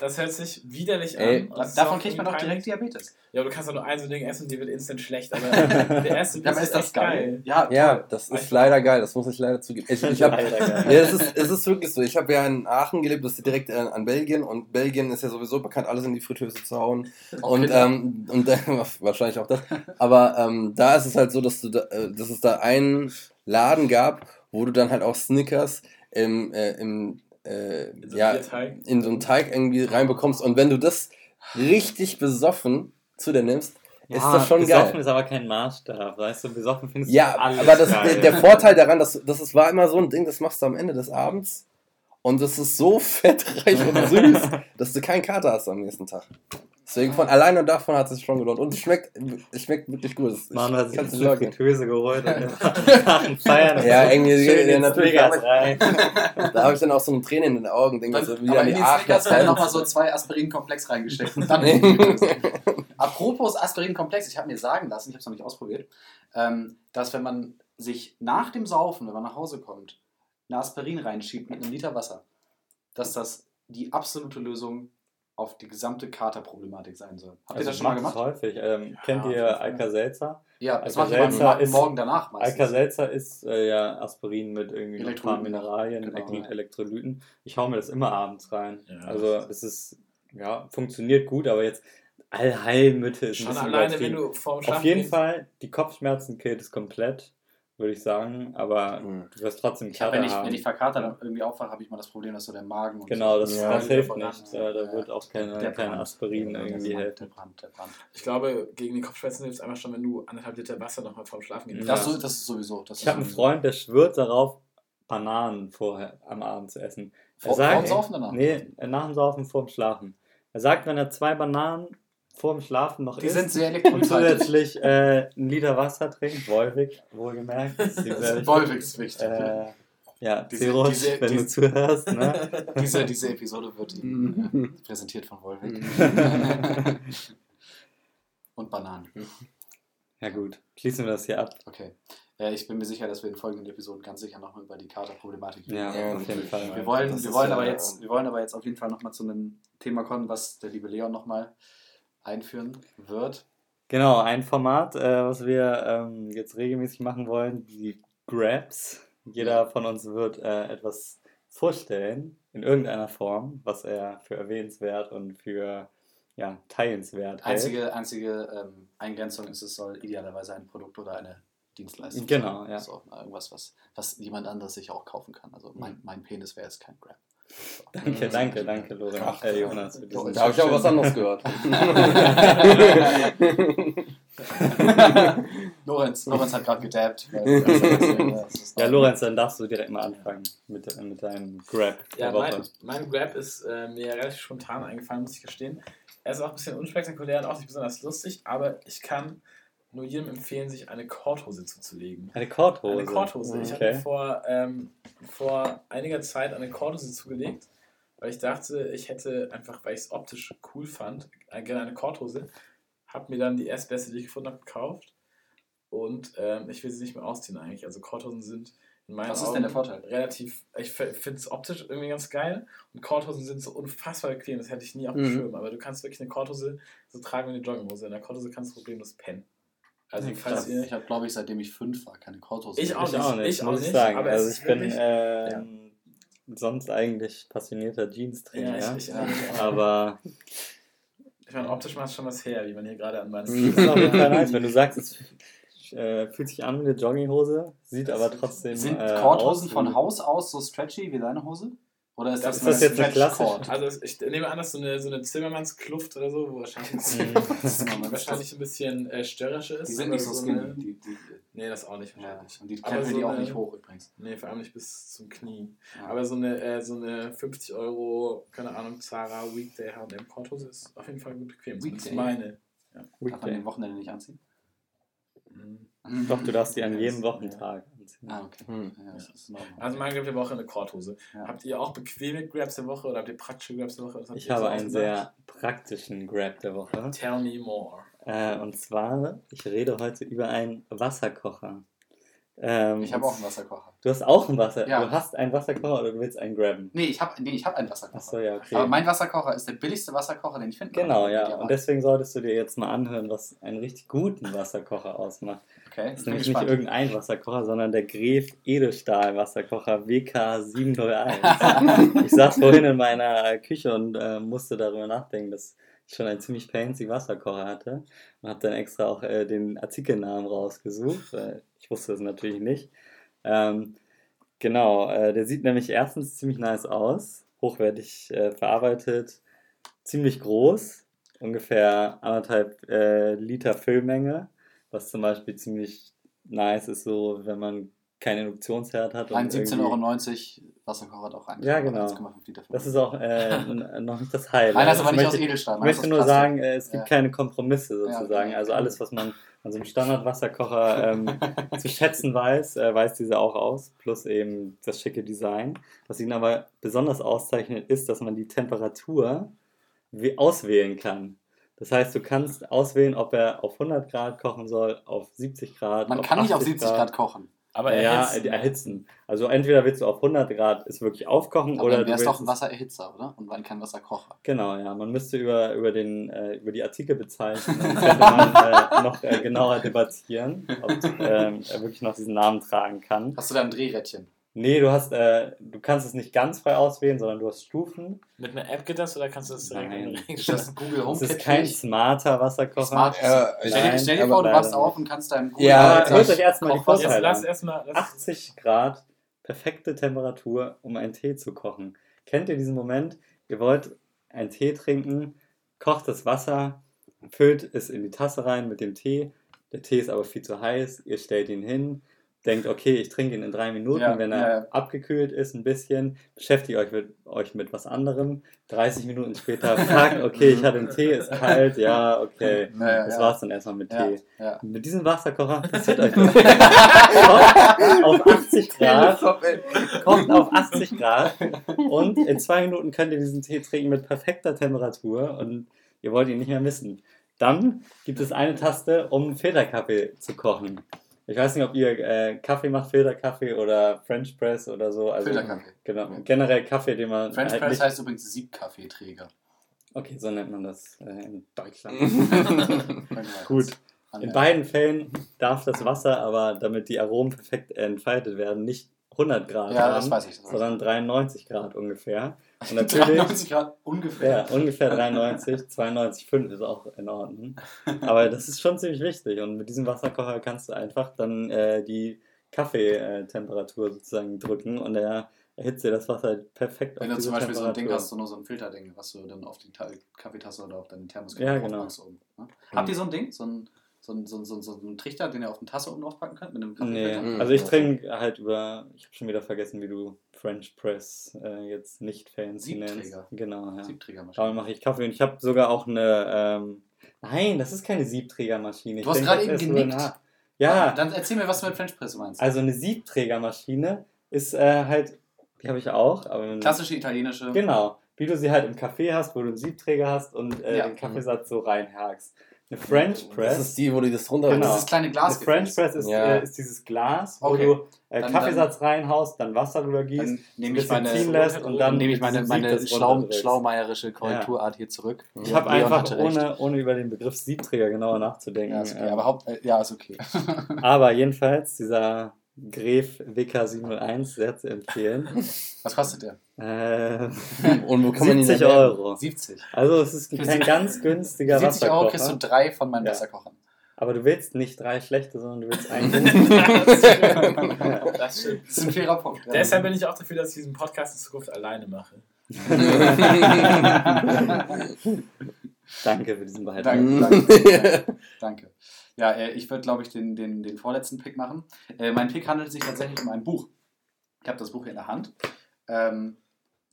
Das hört sich widerlich Ey, an. Davon kriegt man doch direkt Diabetes. Ja, aber du kannst doch nur ein so Ding essen und dir wird instant schlecht. Aber der erste Ja, Biss ist das echt geil? Ja, Ja, das ist leider geil, das muss ich leider zugeben. Ich, ich hab, geil. ja, es, ist, es ist wirklich so. Ich habe ja in Aachen gelebt, das ist direkt äh, an Belgien und Belgien ist ja sowieso bekannt, alles in die Fritteuse zu hauen. Und, ähm, und äh, wahrscheinlich auch das. Aber ähm, da ist es halt so, dass, du da, äh, dass es da einen Laden gab, wo du dann halt auch Snickers im, äh, im äh, In so ja, in so einen Teig irgendwie reinbekommst. Und wenn du das richtig besoffen zu dir nimmst, ist das schon besoffen geil. ist aber kein Maßstab, weißt du? Besoffen findest Ja, du alles aber das, geil. der, der Vorteil daran, dass das ist, war immer so ein Ding, das machst du am Ende des Abends und das ist so fettreich und süß, dass du keinen Kater hast am nächsten Tag. Deswegen von alleine davon hat es sich schon gelohnt. Und es schmeckt, es schmeckt wirklich gut. Das- Mann hat sich. Fritteuse geholt und nach dem Feiern Ja, irgendwie- schön ja, natürlich. Vegas rein. Da habe ich dann auch so ein Tränen in den Augen, denke Dann, so aber wieder an in die Aachener werden nochmal so zwei Aspirin-Komplex reingesteckt. Und dann Apropos Aspirin-Komplex, ich habe mir sagen lassen, ich habe es noch nicht ausprobiert, ähm, dass wenn man sich nach dem Saufen, wenn man nach Hause kommt, eine Aspirin reinschiebt mit einem Liter Wasser, dass das die absolute Lösung auf die gesamte Katerproblematik sein soll. Habt ihr Also das ich schon mal mach das gemacht? häufig. Ähm, Ja, kennt ihr. Alka-Seltzer? Ja, das mal ist- morgen danach meistens. Alka-Seltzer ist äh, ja Aspirin mit irgendwie ein paar Elektrolyten. Mineralien, Genau. Elektrolyten. Ich hau mir das immer abends rein. Ja, also das es ist, ja, funktioniert gut, aber jetzt Allheilmittel ist ein Schon bisschen alleine, wenn übertrieben. du vorm Auf jeden gehst. Fall, die Kopfschmerzen killt es komplett, würde ich sagen, aber Mhm. du wirst trotzdem Ich hab, Kater wenn, ich, haben. wenn ich verkatert dann irgendwie aufwache, habe ich mal das Problem, dass so der Magen und genau, so. das, Ja. das hilft Ja. nicht. Äh, da wird auch keine, Der keine. Aspirin Der irgendwie helfen. Der Brand, der Brand. Ich glaube, gegen die Kopfschmerzen hilft es einfach schon, wenn du anderthalb Liter Wasser nochmal vorm Schlafen gehst. Ja. Das, so, das ist sowieso. Das Ich habe einen. Freund, der schwört darauf, Bananen vorher am Abend zu essen. Er Vor, sagt, vorm Saufen danach? Nee, nach dem Saufen vorm Schlafen. Er sagt, wenn er zwei Bananen vorm Schlafen noch Die isst sind sehr zusätzlich äh, einen Liter Wasser trinkt, Wolwig, wohlgemerkt. Wolwig ist wichtig. Äh, ja, Diese- Zeros, diese- wenn du diese- zuhörst. Ne? diese, diese Episode wird Ihnen äh, präsentiert von Wolwig. Und Bananen. ja gut, schließen wir das hier ab. Okay. Äh, ich bin mir sicher, dass wir in folgenden Episoden ganz sicher nochmal über die Katerproblematik reden. Ja, Ja, auf jeden Fall. Wir wollen, Das wir, wollen ja- aber jetzt, wir wollen aber jetzt auf jeden Fall nochmal zu einem Thema kommen, was der liebe Leon nochmal einführen wird. Genau, ein Format, äh, was wir ähm, jetzt regelmäßig machen wollen, die Grabs. Jeder von uns wird äh, etwas vorstellen, in irgendeiner Form, was er für erwähnenswert und für ja, teilenswert hält. Einzige, einzige ähm, Eingrenzung ist, es soll idealerweise ein Produkt oder eine Dienstleistung Genau, sein. ja. So, irgendwas, was, was jemand anderes sich auch kaufen kann. Also mein, mein Penis wäre jetzt kein Grab. Danke, danke, danke, Lorenz. Ach, äh, Jonas. Für diesen Da habe ich auch was anderes gehört. Lorenz, Lorenz hat gerade ist ja, Lorenz, dann darfst du direkt mal anfangen mit, mit deinem Grab Ja, mein, mein Grab ist äh, mir relativ spontan eingefallen, muss ich gestehen. Er ist auch ein bisschen unspektakulär und auch nicht besonders lustig, aber ich kann nur jedem empfehlen, sich eine Korthose zuzulegen. Eine Korthose. Eine Korthose. Ich habe Okay. mir vor, ähm, vor einiger Zeit eine Korthose zugelegt, weil ich dachte, ich hätte einfach, weil ich es optisch cool fand, äh, gerne eine Korthose. Habe mir dann die erstbeste, die ich gefunden habe, gekauft. Und ähm, ich will sie nicht mehr ausziehen eigentlich. Also Korthosen sind in meinen Was ist Augen denn der Vorteil? relativ, ich finde es optisch irgendwie ganz geil. Und Korthosen sind so unfassbar bequem, das hätte ich nie auf dem Mhm. Schirm. Aber du kannst wirklich eine Korthose so tragen wie eine Jogginghose. In der Korthose kannst du problemlos pennen. Also Ja, krass. ihr... Ich habe, glaube ich, seitdem ich fünf war, keine Korthose. Ich auch Ich auch nicht, ich auch muss ich nicht, sagen. also ich bin wirklich- ähm, sonst eigentlich passionierter Jeans-Träger. Ja, ich, ich, Ja. Aber ich meine, optisch macht schon was her, wie man hier gerade an das nice, wenn du sagst, es äh, fühlt sich an wie eine Jogginghose, sieht aber trotzdem. Sind äh, Korthosen von Haus aus so stretchy wie deine Hose? Oder ist das, Ist das jetzt klassische- Cord? Also ich nehme an, dass so eine, so eine Zimmermannskluft oder so, wo wahrscheinlich, Mhm. wahrscheinlich ein bisschen äh, störrischer ist. Die sind nicht so eine- skinny. Die, die, Nee, das auch nicht ja, wahrscheinlich. und die krempeln so die auch eine- nicht hoch übrigens. Nee, vor allem nicht bis zum Knie. Ja. Aber so eine, äh, so eine 50 Euro, keine Ahnung, Zara Weekday H&M Korthose ist auf jeden Fall gut bequem. Das ist Weekday? meine. Darf man Weekday. den Wochenende nicht anziehen? Mhm. Doch, du darfst die an Ja, jedem das- Wochentag Ah, okay. Hm. Ja. Also meine Grab der Woche eine Korthose. Ja. Habt ihr auch bequeme Grabs der Woche oder habt ihr praktische Grabs der Woche? Ich ihr so habe einen sehr praktischen Grab der Woche. Tell me more. Äh, und zwar, ich rede heute über einen Wasserkocher. Ähm, Ich habe auch einen Wasserkocher. Du hast auch einen Wasser. Ja. Du hast einen Wasserkocher oder du willst einen grabben? Nee, ich habe nee, ich hab einen Wasserkocher. Achso, ja, okay. Aber mein Wasserkocher ist der billigste Wasserkocher, den ich finden Genau, ja. Und deswegen solltest du dir jetzt mal anhören, was einen richtig guten Wasserkocher ausmacht. Okay, Das ist nämlich nicht irgendein Wasserkocher, sondern der Gref Edelstahl Wasserkocher WK701. ich saß vorhin in meiner Küche und äh, musste darüber nachdenken, dass ich schon einen ziemlich fancy Wasserkocher hatte und habe dann extra auch äh, den Artikelnamen rausgesucht. Weil ich wusste es natürlich nicht. Ähm, genau, äh, der sieht nämlich erstens ziemlich nice aus, hochwertig äh, verarbeitet, ziemlich groß, ungefähr anderthalb äh, Liter Füllmenge, was zum Beispiel ziemlich nice ist, so wenn man keinen Induktionsherd hat. Ein irgendwie- 17,90 Euro Wasserkocher hat auch einen. Ja, genau. 1,5 Liter. Das ist auch äh, n- noch nicht das Highlight. Einer ist aber Ich nicht möchte- aus Edelstahl. ich möchte nur sagen, äh, es gibt Ja. keine Kompromisse Ja, sozusagen. okay. Also alles, was man an so einem Standardwasserkocher ähm, zu schätzen weiß, äh, weiß dieser auch aus. Plus eben das schicke Design. Was ihn aber besonders auszeichnet, ist, dass man die Temperatur auswählen kann. Das heißt, du kannst auswählen, ob er auf 100 Grad kochen soll, auf 70 Grad. Man kann nicht auf 70 Grad kochen. Aber ja, erhitzen. die erhitzen. Also entweder willst du auf 100 Grad es wirklich aufkochen Aber oder dann du es willst doch ein Wassererhitzer, oder? Und dann kein Wasserkocher. Genau, ja. Man müsste über, über, den, äh, über die Artikel bezeichnen. Dann könnte man äh, noch äh, genauer debattieren, ob ähm, er wirklich noch diesen Namen tragen kann. Hast du da ein Drehrädchen? Nee, du hast, äh, du kannst es nicht ganz frei auswählen, sondern du hast Stufen. Mit einer App geht das oder kannst du das direkt Nein. in den Ist das Google Es HomeKit? ist kein smarter Wasserkocher. Smart. Stell, nein, dir, stell dir vor, du wachst auf und kannst deinem Google Ja, hört euch erstmal die Vorteile lass an. erstmal. lass- 80 Grad, perfekte Temperatur, um einen Tee zu kochen. Kennt ihr diesen Moment? Ihr wollt einen Tee trinken, kocht das Wasser, füllt es in die Tasse rein mit dem Tee. Der Tee ist aber viel zu heiß. Ihr stellt ihn hin, denkt, okay, ich trinke ihn in drei Minuten, Ja, wenn er ja, abgekühlt ist ein bisschen. Beschäftigt euch mit, euch mit was anderem. 30 Minuten später, fuck, okay, ich hatte den Tee, ist kalt, ja, okay. Ja, ja, das ja. war's dann erstmal mit Tee. Mit diesem Wasserkocher passiert euch. Kocht auf 80 Grad, kocht auf 80 Grad und in zwei Minuten könnt ihr diesen Tee trinken mit perfekter Temperatur und ihr wollt ihn nicht mehr missen. Dann gibt es eine Taste, um Filterkaffee zu kochen. Ich weiß nicht, ob ihr äh, Kaffee macht, Filterkaffee oder French Press oder so. Also, Filterkaffee. Genau, generell Kaffee, den man French halt Press heißt übrigens Siebkaffeeträger. Okay, so nennt man das äh, in Deutschland. Gut. In beiden Fällen darf das Wasser aber, damit die Aromen perfekt entfaltet werden, nicht 100 Grad Ja, haben, das weiß ich. Das sondern 93 Grad ungefähr. Und ich. natürlich, 93 Grad ungefähr. ja, ungefähr 93, 92,5 ist auch in Ordnung. Aber das ist schon ziemlich wichtig. Und mit diesem Wasserkocher kannst du einfach dann äh, die Kaffeetemperatur sozusagen drücken und er erhitzt dir das Wasser perfekt Wenn du diese zum Beispiel so ein Ding hast, so nur so ein Filterding, was du dann auf die Ta Kaffeetasse oder auf deine Thermoskanne Ja, genau. oben. Ne? Habt ihr so ein Ding? So ein, so ein, so ein, so ein, so einen Trichter, den ihr auf eine Tasse oben draufpacken könnt mit einem Kaffeefilter? Nee, Mhm. also ich trinke halt über, ich habe schon wieder vergessen, wie du French Press äh, jetzt nicht fancy nennst. Siebträger. Genau, ja. Siebträgermaschine. Damit mache ich Kaffee und ich habe sogar auch eine, ähm, nein, das ist keine Siebträgermaschine. Du Ich hast gerade eben genickt. Ja, Dann erzähl mir, was du mit French Press meinst. also eine Siebträgermaschine ist äh, halt, die habe ich auch, aber Klassische italienische. Genau, wie du sie halt im Café hast, wo du einen Siebträger hast und äh, Ja. den Kaffeesatz so reinhakst. Eine French Das Press. ist die, wo du das runter. Genau. Das ist kleine Eine Glas. French Press ist, Ja. äh, ist dieses Glas, wo Okay. du äh, Dann- Kaffeesatz reinhaust, dann Wasser drüber gießt, Dann nehme ein ich bisschen meine, ziehen lässt und dann nehme ich meine, meine das schlau, schlaumeierische Korrekturart hier zurück. Ich habe Leon einfach, ohne, ohne über den Begriff Siebträger genauer nachzudenken. Ja, ist okay. ähm, Aber Haupt, äh, ja, ist okay. aber jedenfalls, dieser Gref WK701 sehr zu empfehlen. Was kostet der? Äh, Und wo kann man ihn 70 erwerben? Euro. 70. Also es ist kein ganz günstiger 70 Euro kriegst du Wasserkocher. drei von meinen Ja. Wasserkochern. Aber du willst nicht drei schlechte, sondern du willst einen das guten. stimmt. Das stimmt. Das ist ein fairer Punkt. Ja. Deshalb bin ich auch dafür, dass ich diesen Podcast in Zukunft alleine mache. Danke für diesen Beitrag. Danke, danke. danke. Ja, äh, ich würde, glaube ich, den, den, den vorletzten Pick machen. Äh, mein Pick handelt sich tatsächlich um ein Buch. Ich habe das Buch hier in der Hand. Ähm,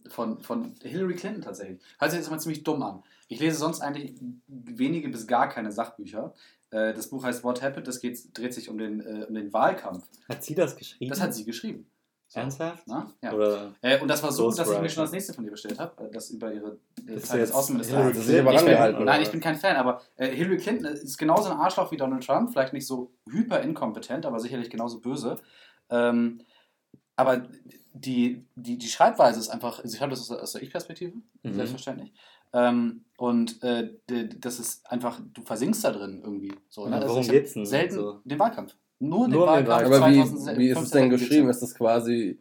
von, von Hillary Clinton tatsächlich. Hört sich jetzt immer ziemlich dumm an. Ich lese sonst eigentlich wenige bis gar keine Sachbücher. Äh, das Buch heißt What Happened, das geht, dreht sich um den, äh, um den Wahlkampf. Hat sie das geschrieben? Das hat sie geschrieben. So. Ernsthaft? Na? Ja. Oder Äh, und das war so gut, dass ich mir schon das nächste von dir bestellt habe, äh, das über ihre äh, Ist Zeit als jetzt Außenministerin. Das ist aber Ich bin, nein, ich bin kein Fan, aber äh, Hillary Clinton ist genauso ein Arschloch wie Donald Trump, vielleicht nicht so hyper inkompetent, aber sicherlich genauso böse. Ähm, aber die, die, die Schreibweise ist einfach, sie schreibt das aus, der- Ich-Perspektive, Mhm. selbstverständlich. Ähm, und äh, das ist einfach, du versinkst da drin irgendwie. So, ne? Also ich hab geht's denn? Selten So. den Wahlkampf. Nur den Nur den Wahlkampf. Aber wie, 2015, wie ist es denn geschrieben? Ist das quasi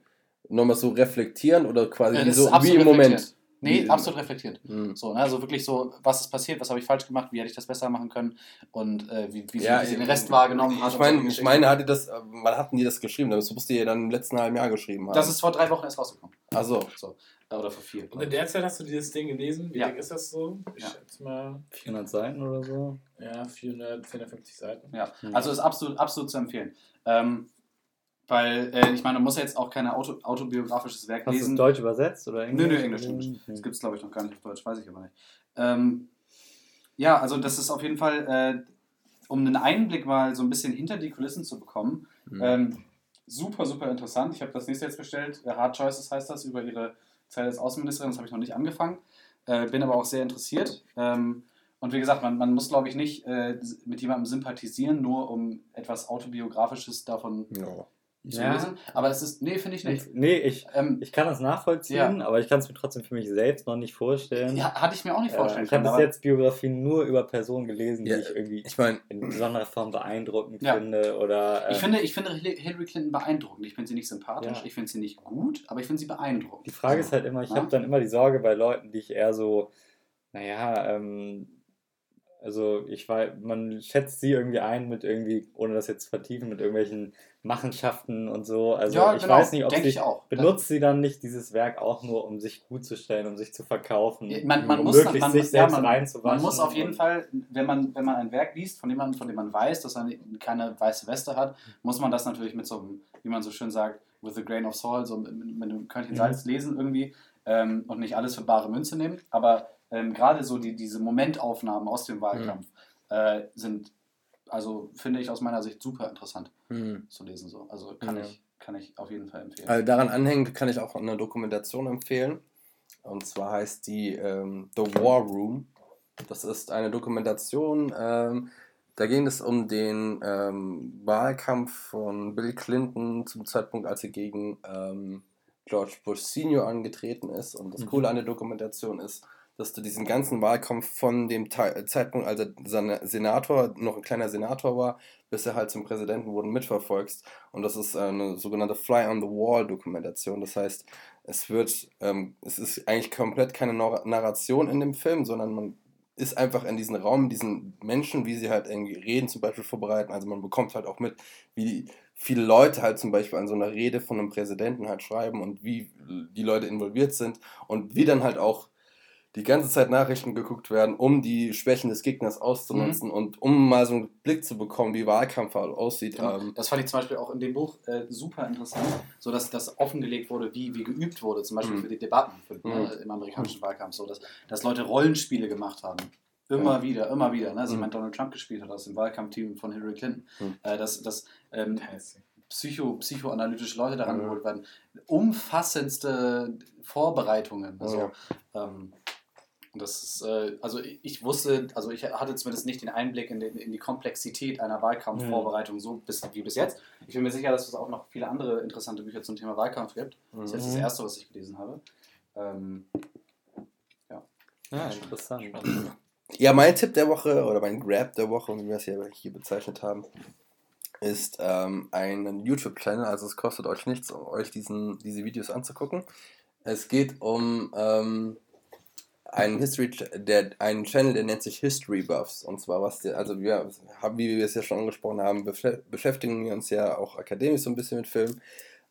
nochmal so reflektieren oder quasi Äh, wie, so, wie im Moment? reflektiert. Nee, Wie- absolut reflektiert. Hm. So, ne? Also wirklich so, was ist passiert, was habe ich falsch gemacht, wie hätte ich das besser machen können und äh, wie, wie, Ja, sie, wie sie den Rest wahrgenommen hat. Ich meine, so ich meine, hat die das, äh, wann hatten die das geschrieben? Das musste ihr dann im letzten halben Jahr geschrieben haben. das ist vor drei Wochen erst rausgekommen. also So. Äh, Oder vor vier. Und in der Zeit hast du dieses Ding gelesen? Wie Ja. dick ist das so? Ich Ja. schätze mal, 400 Seiten oder so? ja, 400, 450 Seiten. Ja, Hm. also ist absolut, absolut zu empfehlen. Ähm, weil, äh, ich meine, man muss ja jetzt auch kein Auto, autobiografisches Werk Hast du es lesen. Deutsch übersetzt oder Nö, Englisch? nö, Englisch, Englisch. Das Mhm. gibt es, glaube ich, noch gar nicht auf Deutsch, weiß ich aber nicht. Ähm, ja, also das ist auf jeden Fall, äh, um einen Einblick mal so ein bisschen hinter die Kulissen zu bekommen, hm. ähm, super, super interessant. Ich habe das nächste jetzt bestellt. Äh, Hard Choices heißt das, über ihre Zeit als Außenministerin. Das habe ich noch nicht angefangen. Äh, bin aber auch sehr interessiert. Ähm, und wie gesagt, man, man muss, glaube ich, nicht äh, mit jemandem sympathisieren, nur um etwas Autobiografisches davon ja. Zu Ja. lesen. Aber es ist, nee, finde ich nicht. Nee, ich, Ähm, ich kann das nachvollziehen, aber ich kann es mir trotzdem für mich selbst noch nicht vorstellen. ja, hatte ich mir auch nicht Äh, vorstellen ich habe können. bis aber- jetzt Biografien nur über Personen gelesen, die Ja, ich irgendwie Ich meine, in besonderer Form beeindruckend Ja. finde. Oder, äh, Ich finde, ich finde Hil- Hillary Clinton beeindruckend. Ich finde sie nicht sympathisch, Ja. ich finde sie nicht gut, aber ich finde sie beeindruckend. Die Frage ist halt immer, ich Ja. habe dann immer die Sorge bei Leuten, die ich eher so, naja, ähm, also ich weiß, man schätzt sie irgendwie ein mit irgendwie, ohne das jetzt zu vertiefen, mit irgendwelchen Machenschaften und so. Also ja, ich genau, weiß nicht, ob sie ich auch. benutzt sie dann nicht dieses Werk auch nur, um sich gut zu stellen, um sich zu verkaufen, Man, man um muss, möglichst man, sich ja, selbst man, reinzuwaschen. man muss auf jeden Fall, wenn man, wenn man ein Werk liest, von jemandem, von dem man weiß, dass er keine weiße Weste hat, muss man das natürlich mit so einem, wie man so schön sagt, with a grain of salt, so mit, mit einem Körnchen Mhm. Salz lesen irgendwie ähm, und nicht alles für bare Münze nehmen. Aber ähm, gerade so die, diese Momentaufnahmen aus dem Wahlkampf äh, sind, also finde ich aus meiner Sicht super interessant hm. zu lesen. So. Also kann, Ja. ich, kann ich auf jeden Fall empfehlen. Also daran anhängend kann ich auch eine Dokumentation empfehlen. Und zwar heißt die ähm, The War Room. Das ist eine Dokumentation, ähm, da ging es um den ähm, Wahlkampf von Bill Clinton zum Zeitpunkt, als er gegen ähm, George Bush Senior angetreten ist. Und das Mhm. Coole an der Dokumentation ist, dass du diesen ganzen Wahlkampf von dem Te Zeitpunkt, als er Sen- Senator, noch ein kleiner Senator war, bis er halt zum Präsidenten wurde, mitverfolgst. Und das ist eine sogenannte Fly on the Wall Dokumentation. Das heißt, es wird, ähm, es ist eigentlich komplett keine Narration in dem Film, sondern man ist einfach in diesen Raum, diesen Menschen, wie sie halt irgendwie Reden zum Beispiel vorbereiten. Also man bekommt halt auch mit, wie viele Leute halt zum Beispiel an so einer Rede von einem Präsidenten halt schreiben und wie die Leute involviert sind und wie dann halt auch die ganze Zeit Nachrichten geguckt werden, um die Schwächen des Gegners auszunutzen und um mal so einen Blick zu bekommen, wie Wahlkampf halt aussieht. Genau. Ähm, Das fand ich zum Beispiel auch in dem Buch äh, super interessant, so dass das offengelegt wurde, wie, wie geübt wurde, zum Beispiel Mhm. für die Debatten für, Mhm. ne, im amerikanischen Wahlkampf, so dass, dass Leute Rollenspiele gemacht haben. Immer Ja. wieder, immer wieder. Ne? Also Mhm. jemand Donald Trump gespielt hat aus dem Wahlkampfteam von Hillary Clinton. Mhm. Äh, dass dass ähm, Psycho, psychoanalytische Leute daran Mhm. geholt werden. Umfassendste Vorbereitungen. Also, ähm, das ist, äh, also ich ich wusste, also ich hatte zumindest nicht den Einblick in, den, in die Komplexität einer Wahlkampfvorbereitung so bis, wie bis jetzt. Ich bin mir sicher, dass es auch noch viele andere interessante Bücher zum Thema Wahlkampf gibt. Das ist jetzt das Mhm. erste, was ich gelesen habe. Ähm, Ja, interessant. Ja, mein Tipp der Woche oder mein Grab der Woche, wie wir es hier, hier bezeichnet haben, ist ähm, ein YouTube-Channel. Also es kostet euch nichts, um euch diesen, diese Videos anzugucken. Es geht um ähm, einen History, der, einen Channel, der nennt sich History Buffs. Und zwar was der, also wir haben, wie wir es ja schon angesprochen haben, beschä- beschäftigen wir uns ja auch akademisch so ein bisschen mit Film.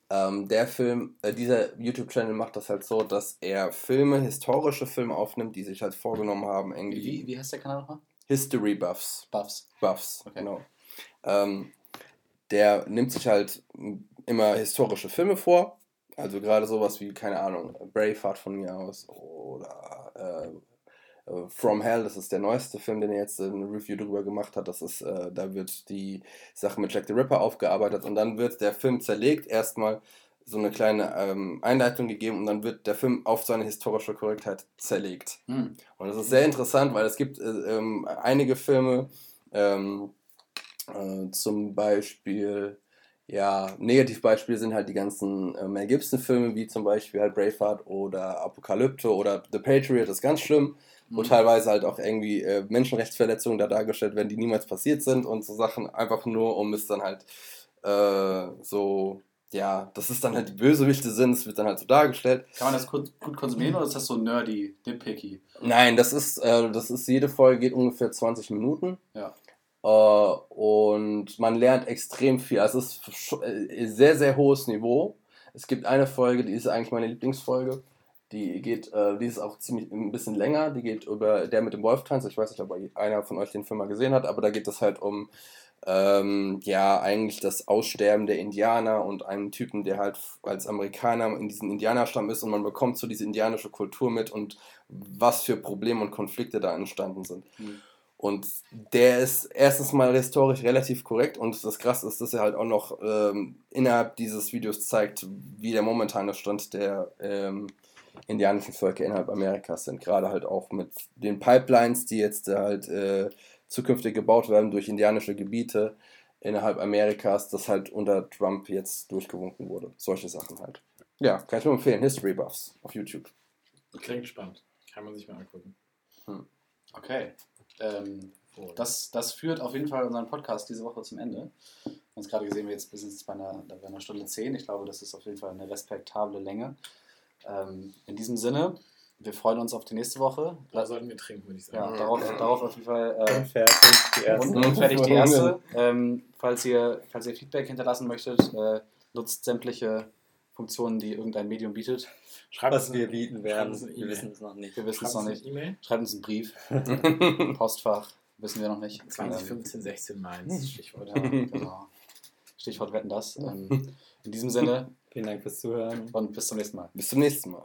Ähm, der Film, äh, dieser YouTube-Channel macht das halt so, dass er Filme, historische Filme aufnimmt, die sich halt vorgenommen haben, irgendwie. wie, wie heißt der Kanal nochmal? History Buffs. Buffs. Buffs, Okay. genau. Ähm, der nimmt sich halt immer historische Filme vor. Also gerade sowas wie, keine Ahnung, Braveheart von mir aus oder äh, From Hell, das ist der neueste Film, den er jetzt eine Review drüber gemacht hat. Das ist, äh, da wird die Sache mit Jack the Ripper aufgearbeitet und dann wird der Film zerlegt. Erstmal so eine kleine ähm, Einleitung gegeben und dann wird der Film auf seine historische Korrektheit zerlegt. Hm. Und das ist sehr interessant, weil es gibt äh, ähm, einige Filme, ähm, äh, zum Beispiel, ja, Negativbeispiele sind halt die ganzen äh, Mel Gibson-Filme, wie zum Beispiel halt Braveheart oder Apokalypto oder The Patriot, das ist ganz schlimm, wo Mhm. teilweise halt auch irgendwie äh, Menschenrechtsverletzungen da dargestellt werden, die niemals passiert sind und so Sachen, einfach nur, um es dann halt äh, so, ja, dass es dann halt die Bösewichte sind, es wird dann halt so dargestellt. Kann man das gut, gut konsumieren oder ist das so nerdy, nitpicky? Nein, das ist, äh, das ist, jede Folge geht ungefähr 20 Minuten. Ja. Äh, und man lernt extrem viel. Also es ist äh, sehr, sehr hohes Niveau. Es gibt eine Folge, die ist eigentlich meine Lieblingsfolge. Die geht, äh, die ist auch ziemlich ein bisschen länger. Die geht über der mit dem Wolftanz. Ich weiß nicht, ob einer von euch den Film mal gesehen hat, aber da geht es halt um ähm, ja eigentlich das Aussterben der Indianer und einen Typen, der halt als Amerikaner in diesem Indianerstamm ist und man bekommt so diese indianische Kultur mit und was für Probleme und Konflikte da entstanden sind. Mhm. Und der ist erstens mal historisch relativ korrekt und das Krasse ist, dass er halt auch noch ähm, innerhalb dieses Videos zeigt, wie der momentane Stand der ähm, indianischen Völker innerhalb Amerikas sind. Gerade halt auch mit den Pipelines, die jetzt halt äh, zukünftig gebaut werden durch indianische Gebiete innerhalb Amerikas, das halt unter Trump jetzt durchgewunken wurde. Solche Sachen halt. Ja, kann ich nur empfehlen. History Buffs auf YouTube. Klingt spannend. Kann man sich mal angucken. Okay. Ähm, das, das führt auf jeden Fall unseren Podcast diese Woche zum Ende. Wir haben es gerade gesehen, wir jetzt bis jetzt bei einer, bei einer Stunde 10. Ich glaube, das ist auf jeden Fall eine respektable Länge. Ähm, in diesem Sinne, wir freuen uns auf die nächste Woche. Da sollten wir trinken, würde ich sagen. Ja, darauf, darauf auf jeden Fall. Äh, Und fertig, die erste. und, und fertig die erste. Ähm, falls, ihr, falls ihr Feedback hinterlassen möchtet, äh, nutzt sämtliche Funktionen, die irgendein Medium bietet. Schreibt Was uns wir bieten werden, uns eine wir E-Mail. wissen es noch nicht. Wir wissen Schreibt es noch uns nicht. E-Mail. Schreibt uns einen Brief. Postfach, wissen wir noch nicht. 2015, 16 Mainz, Stichwort. Ähm, ja, genau. Stichwort wetten das. Ähm, in diesem Sinne Vielen Dank fürs Zuhören. und bis zum nächsten Mal. Bis zum nächsten Mal.